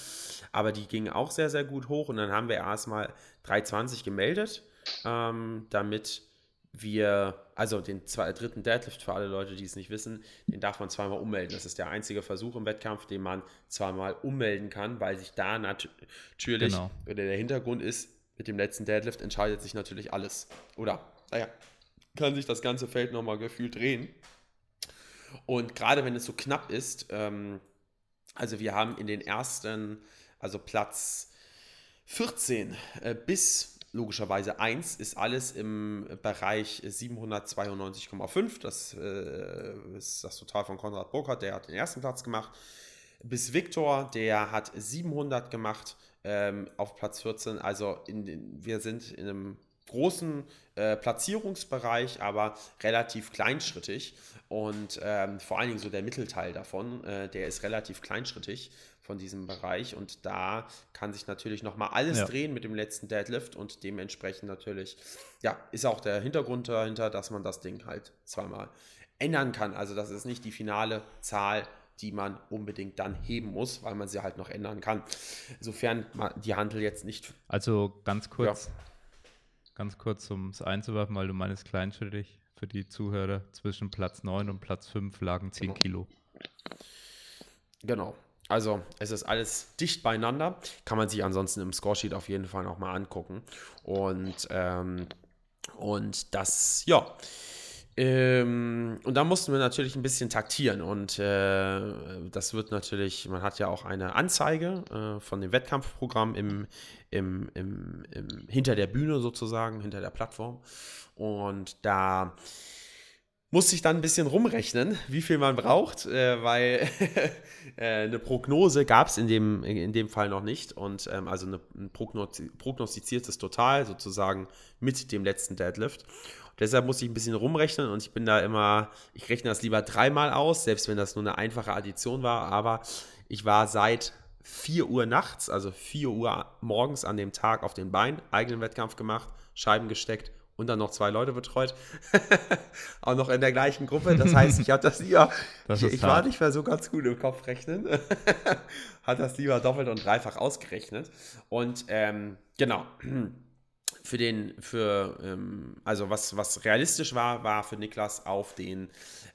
Aber die gingen auch sehr, sehr gut hoch. Und dann haben wir erstmal 320 gemeldet, ähm, damit wir, also den zwei, dritten Deadlift für alle Leute, die es nicht wissen, den darf man zweimal ummelden. Das ist der einzige Versuch im Wettkampf, den man zweimal ummelden kann, weil sich da nat natürlich, Genau. oder der Hintergrund ist, mit dem letzten Deadlift entscheidet sich natürlich alles. Oder, naja, kann sich das ganze Feld nochmal gefühlt drehen. Und gerade wenn es so knapp ist, ähm, also wir haben in den ersten, also Platz 14 äh, bis logischerweise 1 ist alles im Bereich 792,5. Das äh, ist das Total von Konrad Burkhardt, der hat den ersten Platz gemacht. Bis Viktor, der hat 700 gemacht ähm, auf Platz 14. Also in, den- wir sind in einem großen äh, Platzierungsbereich, aber relativ kleinschrittig. Und ähm, vor allen Dingen so der Mittelteil davon, äh, der ist relativ kleinschrittig von diesem Bereich. Und da kann sich natürlich nochmal alles Ja. drehen mit dem letzten Deadlift und dementsprechend natürlich, ja, ist auch der Hintergrund dahinter, dass man das Ding halt zweimal ändern kann. Also das ist nicht die finale Zahl, die man unbedingt dann heben muss, weil man sie halt noch ändern kann. Sofern man die Handel jetzt nicht Also ganz kurz, ganz kurz, um es einzuwerfen, weil du meinst kleinschrittig für die Zuhörer, zwischen Platz 9 und Platz 5 lagen 10 Genau. Kilo. Genau. Also es ist alles dicht beieinander. Kann man sich ansonsten im Scoresheet auf jeden Fall nochmal angucken. Und, ähm, und das, ja. Ähm, und da mussten wir natürlich ein bisschen taktieren. Und äh, das wird natürlich, man hat ja auch eine Anzeige äh, von dem Wettkampfprogramm im, im, im, im, hinter der Bühne sozusagen, hinter der Plattform. Und da musste ich dann ein bisschen rumrechnen, wie viel man braucht, äh, weil [LAUGHS] äh, eine Prognose gab es in dem, in dem Fall noch nicht. Und ähm, also eine, ein prognostiziertes Total sozusagen mit dem letzten Deadlift. Deshalb muss ich ein bisschen rumrechnen und ich bin da immer, ich rechne das lieber dreimal aus, selbst wenn das nur eine einfache Addition war. Aber ich war seit 4 Uhr nachts, also 4 Uhr morgens an dem Tag auf den Beinen, eigenen Wettkampf gemacht, Scheiben gesteckt und dann noch zwei Leute betreut. [LAUGHS] auch noch in der gleichen Gruppe. Das heißt, ich habe das lieber, [LAUGHS] das ich, ich war nicht mehr so ganz gut im Kopf rechnen. [LAUGHS] Hat das lieber doppelt und dreifach ausgerechnet. Und ähm, genau für den, für, ähm, also was, was realistisch war, war für Niklas auf den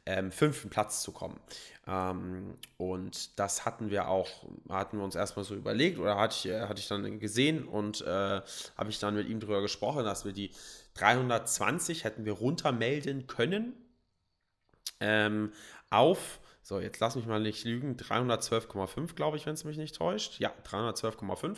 ähm, fünften Platz zu kommen. Ähm, und das hatten wir auch, hatten wir uns erstmal so überlegt oder hatte ich, äh, hatte ich dann gesehen und äh, habe ich dann mit ihm darüber gesprochen, dass wir die 320 hätten wir runtermelden können ähm, auf so, jetzt lass mich mal nicht lügen. 312,5, glaube ich, wenn es mich nicht täuscht. Ja, 312,5.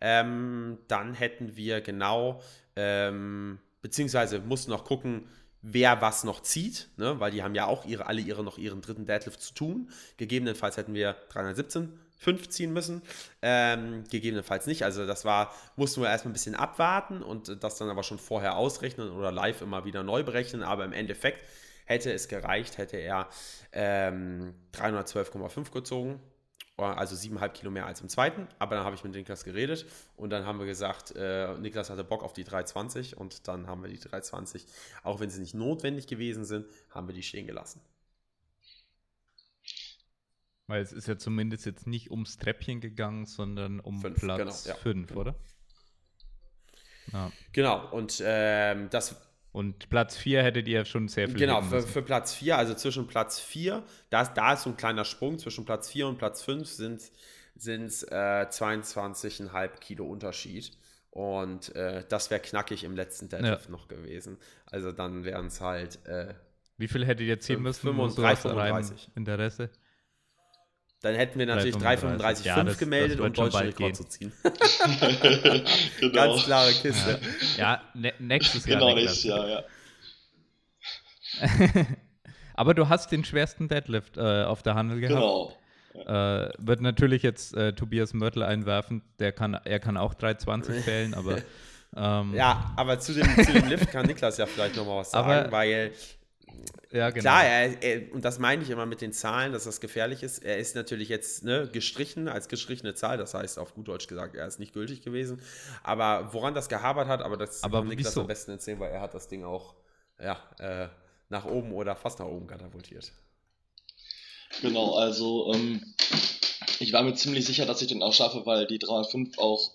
Ähm, dann hätten wir genau, ähm, beziehungsweise mussten noch gucken, wer was noch zieht, ne? weil die haben ja auch ihre, alle ihre noch ihren dritten Deadlift zu tun. Gegebenenfalls hätten wir 317 5 ziehen müssen. Ähm, gegebenenfalls nicht. Also das war, mussten wir erstmal ein bisschen abwarten und das dann aber schon vorher ausrechnen oder live immer wieder neu berechnen. Aber im Endeffekt Hätte es gereicht, hätte er ähm, 312,5 gezogen, also 7,5 Kilo mehr als im zweiten. Aber dann habe ich mit Niklas geredet und dann haben wir gesagt, äh, Niklas hatte Bock auf die 320 und dann haben wir die 320, auch wenn sie nicht notwendig gewesen sind, haben wir die stehen gelassen. Weil es ist ja zumindest jetzt nicht ums Treppchen gegangen, sondern um fünf, Platz 5, genau, ja. oder? Ja. Genau, und ähm, das und Platz 4 hättet ihr schon sehr viel. Genau, für, für, Platz 4, also zwischen Platz 4, da, da ist so ein kleiner Sprung, zwischen Platz 4 und Platz 5 sind es äh, 22,5 Kilo Unterschied. Und äh, das wäre knackig im letzten Deadlift ja. noch gewesen. Also dann wären es halt. Äh, Wie viel hättet ihr ziehen müssen? 35, 35. Interesse. Dann hätten wir natürlich 335,5 ja, gemeldet, um deutschen Rekord zu ziehen. genau. Ganz klare Kiste. Ja, ja ne nächstes Jahr. Genau, nächstes Jahr, ja. [LAUGHS] Aber du hast den schwersten Deadlift äh, auf der Handel gehabt. Genau. Äh, wird natürlich jetzt äh, Tobias Mörtel einwerfen. Der kann, er kann auch 320 [LAUGHS] fällen, aber. Ähm, ja, aber zu dem, zu dem Lift kann Niklas ja vielleicht nochmal was [LAUGHS] sagen, aber, weil ja, genau. Klar, er, er, und das meine ich immer mit den Zahlen, dass das gefährlich ist. Er ist natürlich jetzt ne, gestrichen als gestrichene Zahl, das heißt auf gut Deutsch gesagt, er ist nicht gültig gewesen. Aber woran das gehabert hat, aber das aber kann Niklas am besten erzählen, weil er hat das Ding auch ja, äh, nach oben oder fast nach oben katapultiert. Genau, also ähm, ich war mir ziemlich sicher, dass ich den auch schaffe, weil die 305 auch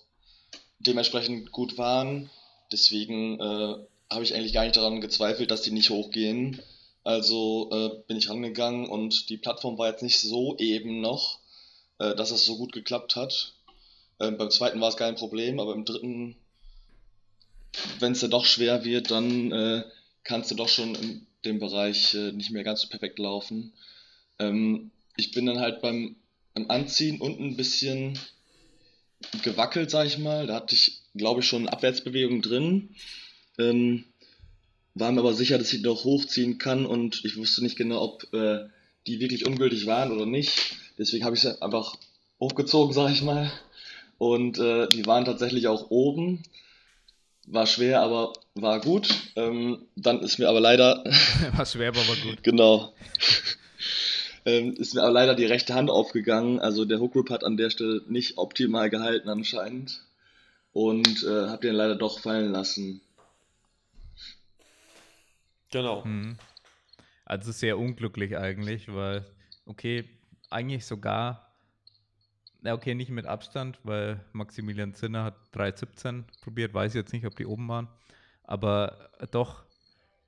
dementsprechend gut waren. Deswegen äh, habe ich eigentlich gar nicht daran gezweifelt, dass die nicht hochgehen. Also äh, bin ich rangegangen und die Plattform war jetzt nicht so eben noch, äh, dass es so gut geklappt hat. Äh, beim zweiten war es kein Problem, aber im dritten, wenn es dann doch schwer wird, dann äh, kannst du doch schon in dem Bereich äh, nicht mehr ganz so perfekt laufen. Ähm, ich bin dann halt beim, beim Anziehen unten ein bisschen gewackelt, sag ich mal. Da hatte ich, glaube ich, schon eine Abwärtsbewegung drin. Ähm, war mir aber sicher, dass ich noch hochziehen kann und ich wusste nicht genau, ob äh, die wirklich ungültig waren oder nicht. Deswegen habe ich sie einfach hochgezogen, sag ich mal. Und äh, die waren tatsächlich auch oben. War schwer, aber war gut. Ähm, dann ist mir aber leider. [LAUGHS] war schwer, aber war gut. genau. [LAUGHS] ähm, ist mir aber leider die rechte Hand aufgegangen. Also der Hookgrip hat an der Stelle nicht optimal gehalten anscheinend. Und äh, habe den leider doch fallen lassen. Genau. Mhm. Also sehr unglücklich eigentlich, weil, okay, eigentlich sogar, na okay, nicht mit Abstand, weil Maximilian Zinner hat 3,17 probiert, weiß jetzt nicht, ob die oben waren, aber doch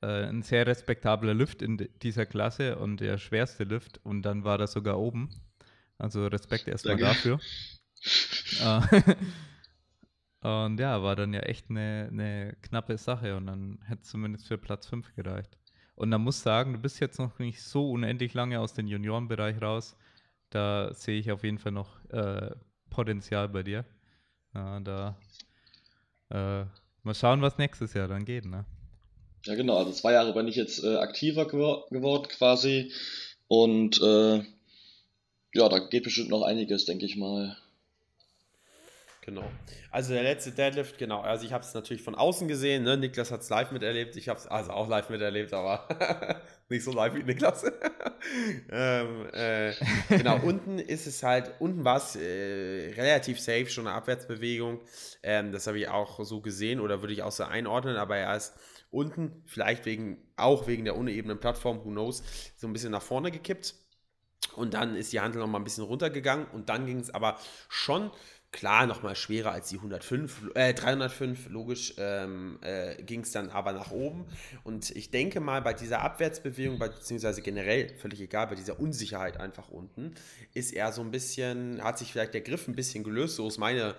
äh, ein sehr respektabler Lift in dieser Klasse und der schwerste Lift und dann war das sogar oben. Also Respekt erstmal dafür. [LAUGHS] [LAUGHS] Und ja, war dann ja echt eine, eine knappe Sache und dann hätte es zumindest für Platz 5 gereicht. Und man muss sagen, du bist jetzt noch nicht so unendlich lange aus dem Juniorenbereich raus. Da sehe ich auf jeden Fall noch äh, Potenzial bei dir. Ja, da äh, mal schauen, was nächstes Jahr dann geht, ne? Ja, genau. Also zwei Jahre bin ich jetzt äh, aktiver gewor geworden quasi. Und äh, ja, da geht bestimmt noch einiges, denke ich mal. Genau. Also der letzte Deadlift, genau. Also ich habe es natürlich von außen gesehen. Ne? Niklas hat es live miterlebt. Ich habe es also auch live miterlebt, aber [LAUGHS] nicht so live wie Niklas. [LAUGHS] ähm, äh, genau, [LAUGHS] unten ist es halt, unten war es äh, relativ safe, schon eine Abwärtsbewegung. Ähm, das habe ich auch so gesehen oder würde ich auch so einordnen, aber er ist unten, vielleicht wegen, auch wegen der unebenen Plattform, who knows, so ein bisschen nach vorne gekippt. Und dann ist die Handel noch mal ein bisschen runtergegangen und dann ging es aber schon klar nochmal schwerer als die 105, äh, 305, logisch ähm, äh, ging es dann aber nach oben. Und ich denke mal, bei dieser Abwärtsbewegung, beziehungsweise generell, völlig egal, bei dieser Unsicherheit einfach unten, ist er so ein bisschen, hat sich vielleicht der Griff ein bisschen gelöst, so ist meine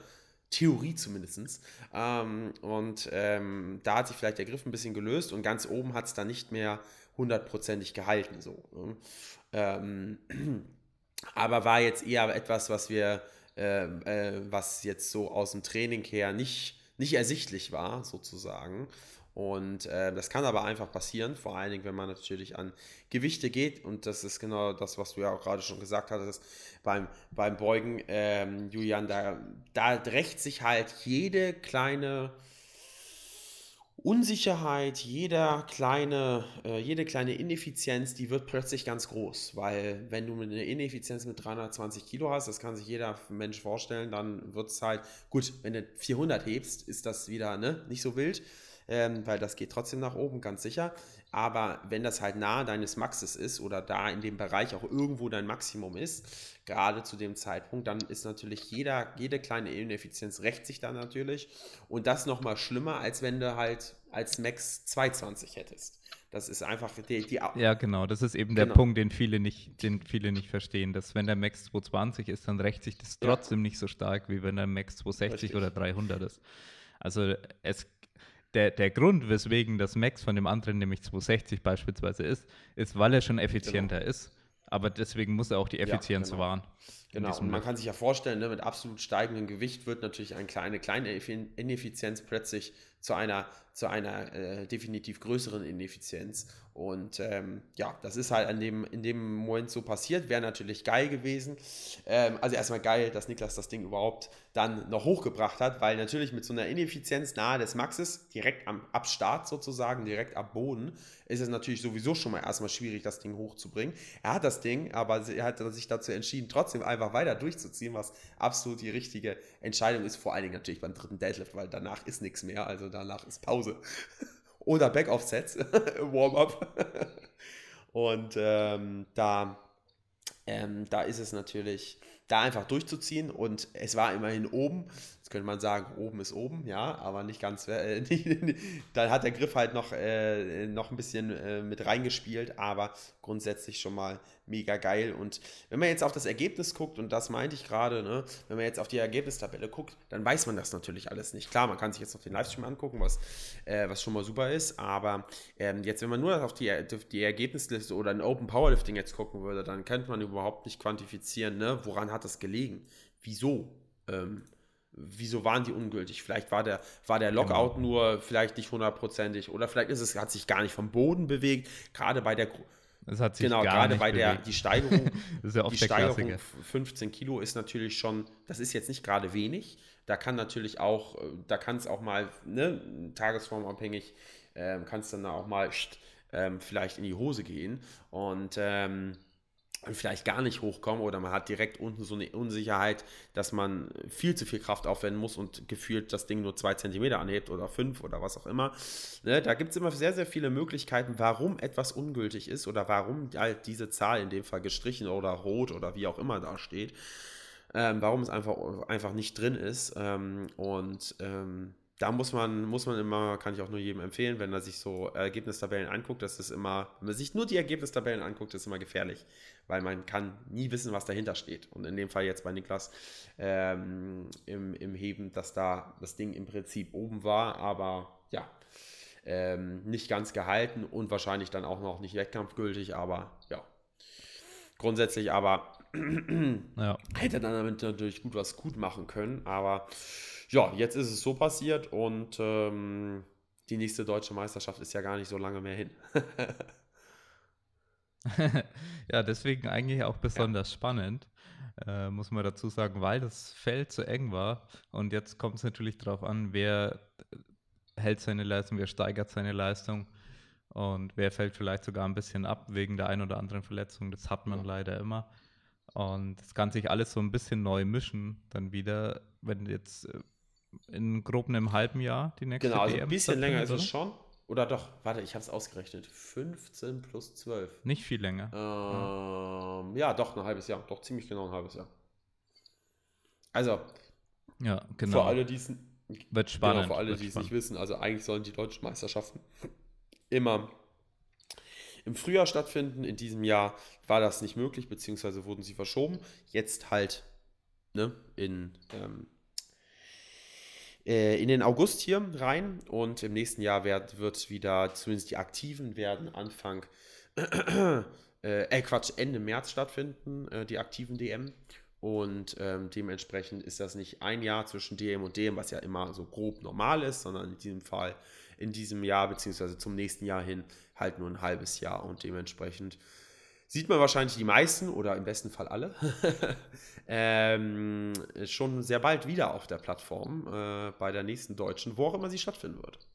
Theorie zumindest. Ähm, und ähm, da hat sich vielleicht der Griff ein bisschen gelöst und ganz oben hat es dann nicht mehr hundertprozentig gehalten. So, ne? ähm, [CLEARS THROAT] aber war jetzt eher etwas, was wir, äh, äh, was jetzt so aus dem Training her nicht, nicht ersichtlich war, sozusagen. Und äh, das kann aber einfach passieren, vor allen Dingen, wenn man natürlich an Gewichte geht. Und das ist genau das, was du ja auch gerade schon gesagt hattest beim, beim Beugen, ähm, Julian. Da, da rächt sich halt jede kleine Unsicherheit, jeder kleine, äh, jede kleine Ineffizienz, die wird plötzlich ganz groß. Weil wenn du eine Ineffizienz mit 320 Kilo hast, das kann sich jeder Mensch vorstellen, dann wird es halt, gut, wenn du 400 hebst, ist das wieder ne, nicht so wild ähm, weil das geht trotzdem nach oben, ganz sicher. Aber wenn das halt nahe deines Maxes ist oder da in dem Bereich auch irgendwo dein Maximum ist, gerade zu dem Zeitpunkt, dann ist natürlich jeder, jede kleine Ineffizienz rächt sich dann natürlich. Und das nochmal schlimmer, als wenn du halt als Max 220 hättest. Das ist einfach die, die Ja, genau, das ist eben der Genau. Punkt, den viele nicht, den viele nicht verstehen, dass wenn der Max 220 ist, dann rächt sich das Ja. trotzdem nicht so stark, wie wenn der Max 260 Richtig. oder 300 ist. Also es, der, der Grund, weswegen das Max von dem anderen nämlich 260 beispielsweise ist, ist, weil er schon effizienter ist, aber deswegen muss er auch die Ja, Effizienz genau. wahren. Genau, und man Lift. kann sich ja vorstellen, ne, mit absolut steigendem Gewicht wird natürlich eine kleine, kleine Effi- Ineffizienz plötzlich zu einer, zu einer äh, definitiv größeren Ineffizienz. Und ähm, ja, das ist halt an dem, in dem Moment so passiert, wäre natürlich geil gewesen. Ähm, also erstmal geil, dass Niklas das Ding überhaupt dann noch hochgebracht hat, weil natürlich mit so einer Ineffizienz nahe des Maxes, direkt am Abstart sozusagen, direkt ab Boden, ist es natürlich sowieso schon mal erstmal schwierig, das Ding hochzubringen. Er hat das Ding, aber er hat sich dazu entschieden, trotzdem einfach weiter durchzuziehen, was absolut die richtige Entscheidung ist. Vor allen Dingen natürlich beim dritten Deadlift, weil danach ist nichts mehr, also danach ist Pause. [LAUGHS] Oder Backoff-Sets, [LAUGHS] Warm-up. [LAUGHS] Und ähm, da, ähm, da ist es natürlich, da einfach durchzuziehen und es war immerhin oben. Jetzt könnte man sagen, oben ist oben, ja, aber nicht ganz. Äh, [LAUGHS] dann hat der Griff halt noch, äh, noch ein bisschen äh, mit reingespielt, aber grundsätzlich schon mal mega geil. Und wenn man jetzt auf das Ergebnis guckt, und das meinte ich gerade, ne, wenn man jetzt auf die Ergebnistabelle guckt, dann weiß man das natürlich alles nicht. Klar, man kann sich jetzt noch den Livestream angucken, was, äh, was schon mal super ist, aber ähm, jetzt, wenn man nur auf die, die Ergebnisliste oder ein Open Powerlifting jetzt gucken würde, dann könnte man überhaupt nicht quantifizieren, ne, woran hat das gelegen? Wieso? Ähm, wieso waren die ungültig? Vielleicht war der, war der Lockout nur vielleicht nicht hundertprozentig oder vielleicht ist es, hat sich gar nicht vom Boden bewegt, gerade bei der Es hat sich Genau, gar gerade nicht bei der bewegt. die Steigerung, [LAUGHS] ja die der Steigerung Klassiker. f- 15 Kilo ist natürlich schon, das ist jetzt nicht gerade wenig. Da kann natürlich auch, äh, da kann es auch mal, ne, tagesformabhängig, ähm, kann es dann auch mal ähm, vielleicht in die Hose gehen und ähm, und vielleicht gar nicht hochkommen oder man hat direkt unten so eine Unsicherheit, dass man viel zu viel Kraft aufwenden muss und gefühlt das Ding nur zwei Zentimeter anhebt oder fünf oder was auch immer. Ne, da gibt es immer sehr, sehr viele Möglichkeiten, warum etwas ungültig ist oder warum halt diese Zahl in dem Fall gestrichen oder rot oder wie auch immer da steht. Ähm, warum es einfach, einfach nicht drin ist. Ähm, und ähm, da muss man, muss man immer, kann ich auch nur jedem empfehlen, wenn er sich so Ergebnistabellen anguckt, dass es immer, wenn man sich nur die Ergebnistabellen anguckt, ist immer gefährlich, weil man kann nie wissen, was dahinter steht. Und in dem Fall jetzt bei Niklas ähm, im, im Heben, dass da das Ding im Prinzip oben war, aber ja, ähm, nicht ganz gehalten und wahrscheinlich dann auch noch nicht wettkampfgültig, aber ja, grundsätzlich aber ja. [CLEARS THROAT] hätte dann damit natürlich gut was gut machen können, aber ja, jetzt ist es so passiert und ähm, die nächste deutsche Meisterschaft ist ja gar nicht so lange mehr hin. [LAUGHS] ja, deswegen eigentlich auch besonders ja. spannend, äh, muss man dazu sagen, weil das Feld so eng war. Und jetzt kommt es natürlich darauf an, wer hält seine Leistung, wer steigert seine Leistung und wer fällt vielleicht sogar ein bisschen ab wegen der ein oder anderen Verletzung. Das hat man ja. leider immer. Und es kann sich alles so ein bisschen neu mischen, dann wieder, wenn jetzt äh, in grob einem halben Jahr die nächste Genau, also ein bisschen länger ist es schon. Oder doch, warte, ich habe es ausgerechnet. 15 plus 12. Nicht viel länger. Ähm, ja. ja. doch, ein halbes Jahr. Doch, ziemlich genau ein halbes Jahr. Also, ja, genau. Für alle, die es wird spannend. Genau, für alle, die es nicht wissen, also eigentlich sollen die deutschen Meisterschaften [LAUGHS] immer im Frühjahr stattfinden. In diesem Jahr war das nicht möglich, beziehungsweise wurden sie verschoben. Jetzt halt ne, in ähm, äh, in den August hier rein und im nächsten Jahr wird, wird wieder, zumindest die Aktiven werden Anfang, äh, äh, Quatsch, Ende März stattfinden, äh, die aktiven DM. Und ähm, dementsprechend ist das nicht ein Jahr zwischen DM und DM, was ja immer so grob normal ist, sondern in diesem Fall in diesem Jahr beziehungsweise zum nächsten Jahr hin halt nur ein halbes Jahr und dementsprechend sieht man wahrscheinlich die meisten oder im besten Fall alle [LAUGHS] ähm, schon sehr bald wieder auf der Plattform äh, bei der nächsten deutschen, wo auch immer sie stattfinden wird.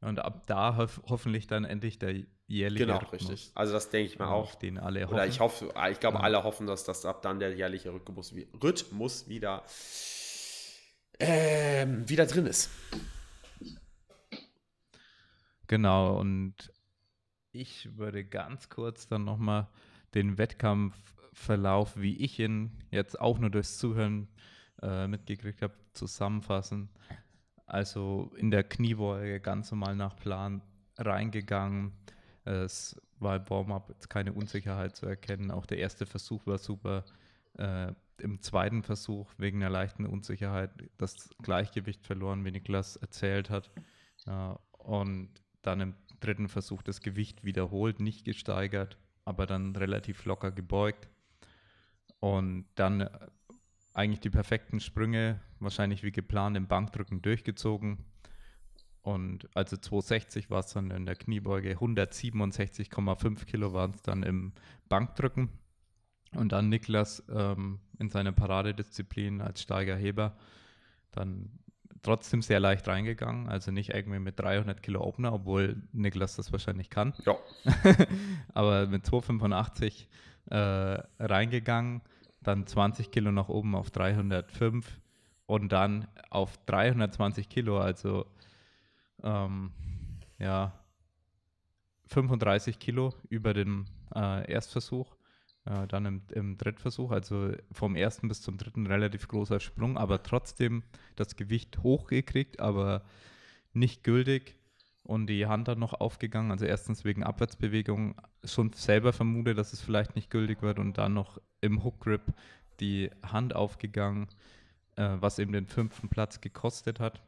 Und ab da hof hoffentlich dann endlich der jährliche Genau, Rhythmus, richtig. Also das denke ich mal auch. Den alle hoffen. Oder ich hoffe, ich glaube, ja. alle hoffen, dass das ab dann der jährliche Rhythmus, Rhythmus wieder, ähm, wieder drin ist. Genau, und ich würde ganz kurz dann nochmal den Wettkampfverlauf, wie ich ihn jetzt auch nur durchs Zuhören äh, mitgekriegt habe, zusammenfassen. Also in der Kniebeuge ganz normal nach Plan reingegangen. Es war im Warm-up keine Unsicherheit zu erkennen. Auch der erste Versuch war super. Äh, Im zweiten Versuch wegen einer leichten Unsicherheit das Gleichgewicht verloren, wie Niklas erzählt hat. Ja, und dann im dritten Versuch das Gewicht wiederholt, nicht gesteigert, aber dann relativ locker gebeugt. Und dann äh, eigentlich die perfekten Sprünge, wahrscheinlich wie geplant im Bankdrücken durchgezogen. Und also 260 war es dann in der Kniebeuge, 167,5 Kilo waren es dann im Bankdrücken. Und dann Niklas ähm, in seiner Paradedisziplin als Steigerheber dann trotzdem sehr leicht reingegangen, also nicht irgendwie mit 300 Kilo Opener, obwohl Niklas das wahrscheinlich kann. Ja. [LAUGHS] Aber mit 285 äh, reingegangen, dann 20 Kilo nach oben auf 305 und dann auf 320 Kilo, also ähm, ja 35 Kilo über dem äh, Erstversuch äh, dann im, im Drittversuch, also vom ersten bis zum dritten relativ großer Sprung, aber trotzdem das Gewicht hochgekriegt, aber nicht gültig und die Hand dann noch aufgegangen. Also erstens wegen Abwärtsbewegung schon selber vermutet, dass es vielleicht nicht gültig wird und dann noch im Hook Grip die Hand aufgegangen, äh, was eben den fünften Platz gekostet hat.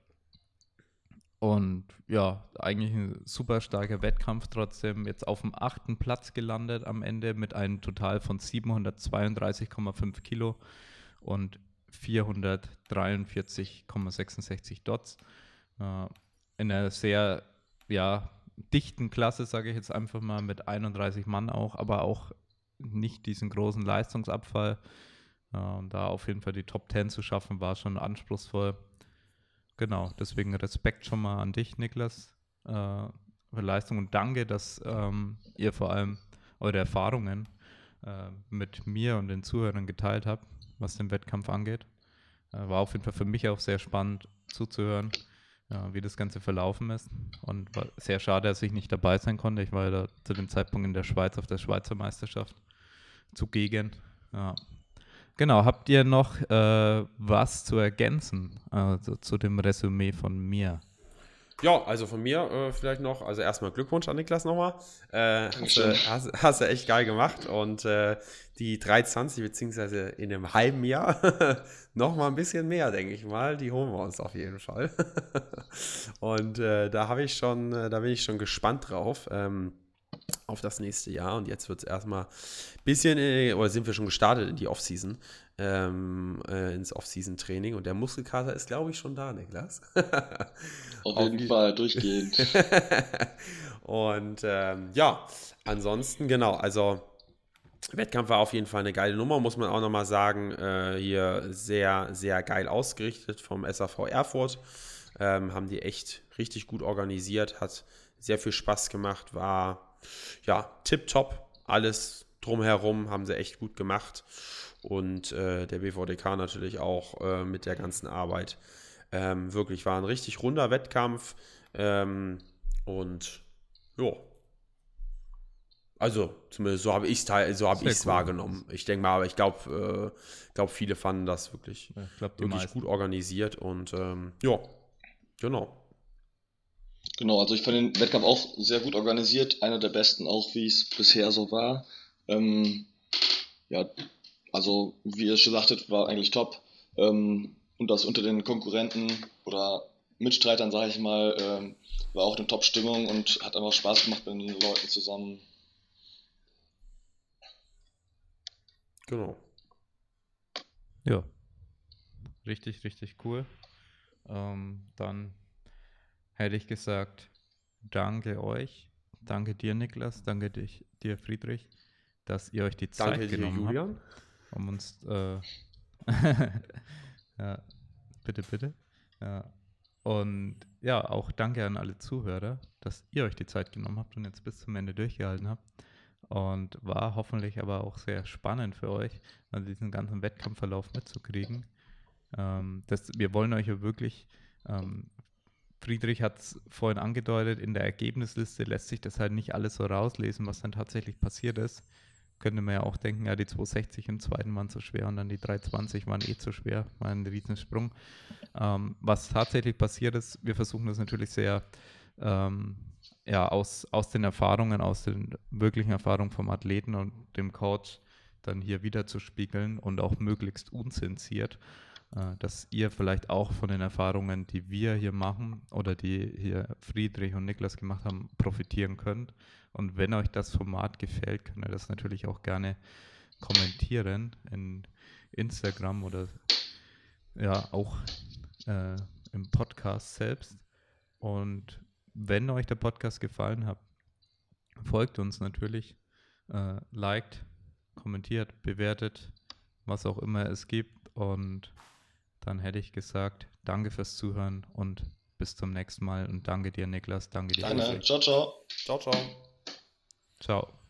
Und ja, eigentlich ein super starker Wettkampf trotzdem. Jetzt auf dem achten Platz gelandet am Ende mit einem Total von 732,5 Kilo und 443,66 Dots. Äh, in einer sehr ja, dichten Klasse, sage ich jetzt einfach mal, mit 31 Mann auch, aber auch nicht diesen großen Leistungsabfall. Und da auf jeden Fall die Top 10 zu schaffen, war schon anspruchsvoll. Genau, deswegen Respekt schon mal an dich, Niklas, äh, für Leistung und danke, dass ähm, ihr vor allem eure Erfahrungen äh, mit mir und den Zuhörern geteilt habt, was den Wettkampf angeht. Äh, war auf jeden Fall für mich auch sehr spannend zuzuhören, wie das Ganze verlaufen ist. Und war sehr schade, dass ich nicht dabei sein konnte. Ich war ja zu dem Zeitpunkt in der Schweiz auf der Schweizer Meisterschaft zugegen. Ja. Genau, habt ihr noch äh, was zu ergänzen also zu dem Resümee von mir? Ja, also von mir äh, vielleicht noch, also erstmal Glückwunsch an Niklas nochmal. Äh, hast, du, hast, hast, du echt geil gemacht und äh, die 320 beziehungsweise in einem halben Jahr [LAUGHS] nochmal ein bisschen mehr, denke ich mal, die holen wir uns auf jeden Fall. [LAUGHS] und äh, da habe ich schon, äh, da bin ich schon gespannt drauf. Ähm, auf das nächste Jahr. Und jetzt wird es erstmal ein bisschen, äh, oder sind wir schon gestartet in die Offseason, ähm, äh, ins Offseason-Training. Und der Muskelkater ist, glaube ich, schon da, Niklas. [LAUGHS] Auf jeden Fall, durchgehend. [LAUGHS] und ähm, ja, ansonsten, genau, also. Wettkampf war auf jeden Fall eine geile Nummer, muss man auch nochmal sagen. Äh, hier sehr, sehr geil ausgerichtet vom SAV Erfurt. Ähm, haben die echt richtig gut organisiert, hat sehr viel Spaß gemacht, war ja, tipptopp. Alles drumherum haben sie echt gut gemacht. Und äh, der BVDK natürlich auch äh, mit der ganzen Arbeit. Ähm, wirklich war ein richtig runder Wettkampf. Ähm, und ja. Also, zumindest so habe ich es so hab cool. wahrgenommen. Ich denke mal, aber ich glaube, äh, glaub, viele fanden das wirklich, ja, glaub, wirklich gut organisiert. Und ähm, ja, genau. Genau, also ich fand den Wettkampf auch sehr gut organisiert, einer der besten auch, wie es bisher so war. Ähm, ja, also wie ihr schon sagtet, war eigentlich top. Ähm, und das unter den Konkurrenten oder Mitstreitern, sage ich mal, ähm, war auch eine Top-Stimmung und hat einfach Spaß gemacht mit den Leuten zusammen. Genau. Ja. Richtig, richtig cool. Ähm, dann hätte ich gesagt, danke euch, danke dir, Niklas, danke dich, dir, Friedrich, dass ihr euch die Zeit danke genommen dir, Julian. habt, um uns, äh, [LAUGHS] ja, bitte, bitte, ja. Und ja, auch danke an alle Zuhörer, dass ihr euch die Zeit genommen habt und jetzt bis zum Ende durchgehalten habt. Und war hoffentlich aber auch sehr spannend für euch, also diesen ganzen Wettkampfverlauf mitzukriegen. Ähm, das, wir wollen euch ja wirklich ähm, Friedrich hat es vorhin angedeutet, in der Ergebnisliste lässt sich das halt nicht alles so rauslesen, was dann tatsächlich passiert ist. Könnte man ja auch denken, ja, die 260 im zweiten waren zu schwer und dann die 320 waren eh zu schwer, war ein Riesensprung. Ähm, was tatsächlich passiert ist, wir versuchen das natürlich sehr ähm, ja, aus, aus den Erfahrungen, aus den wirklichen Erfahrungen vom Athleten und dem Coach dann hier wieder zu spiegeln und auch möglichst unzensiert. Äh, dass ihr vielleicht auch von den Erfahrungen, die wir hier machen oder die hier Friedrich und Niklas gemacht haben, profitieren könnt. Und wenn euch das Format gefällt, könnt ihr das natürlich auch gerne kommentieren in Instagram oder ja auch äh, im Podcast selbst. Und wenn euch der Podcast gefallen hat, folgt uns natürlich, äh, liked, kommentiert, bewertet, was auch immer es gibt und dann hätte ich gesagt, danke fürs Zuhören und bis zum nächsten Mal. Und danke dir, Niklas. Danke dir. Danke. Ciao, ciao. Ciao, ciao. Ciao.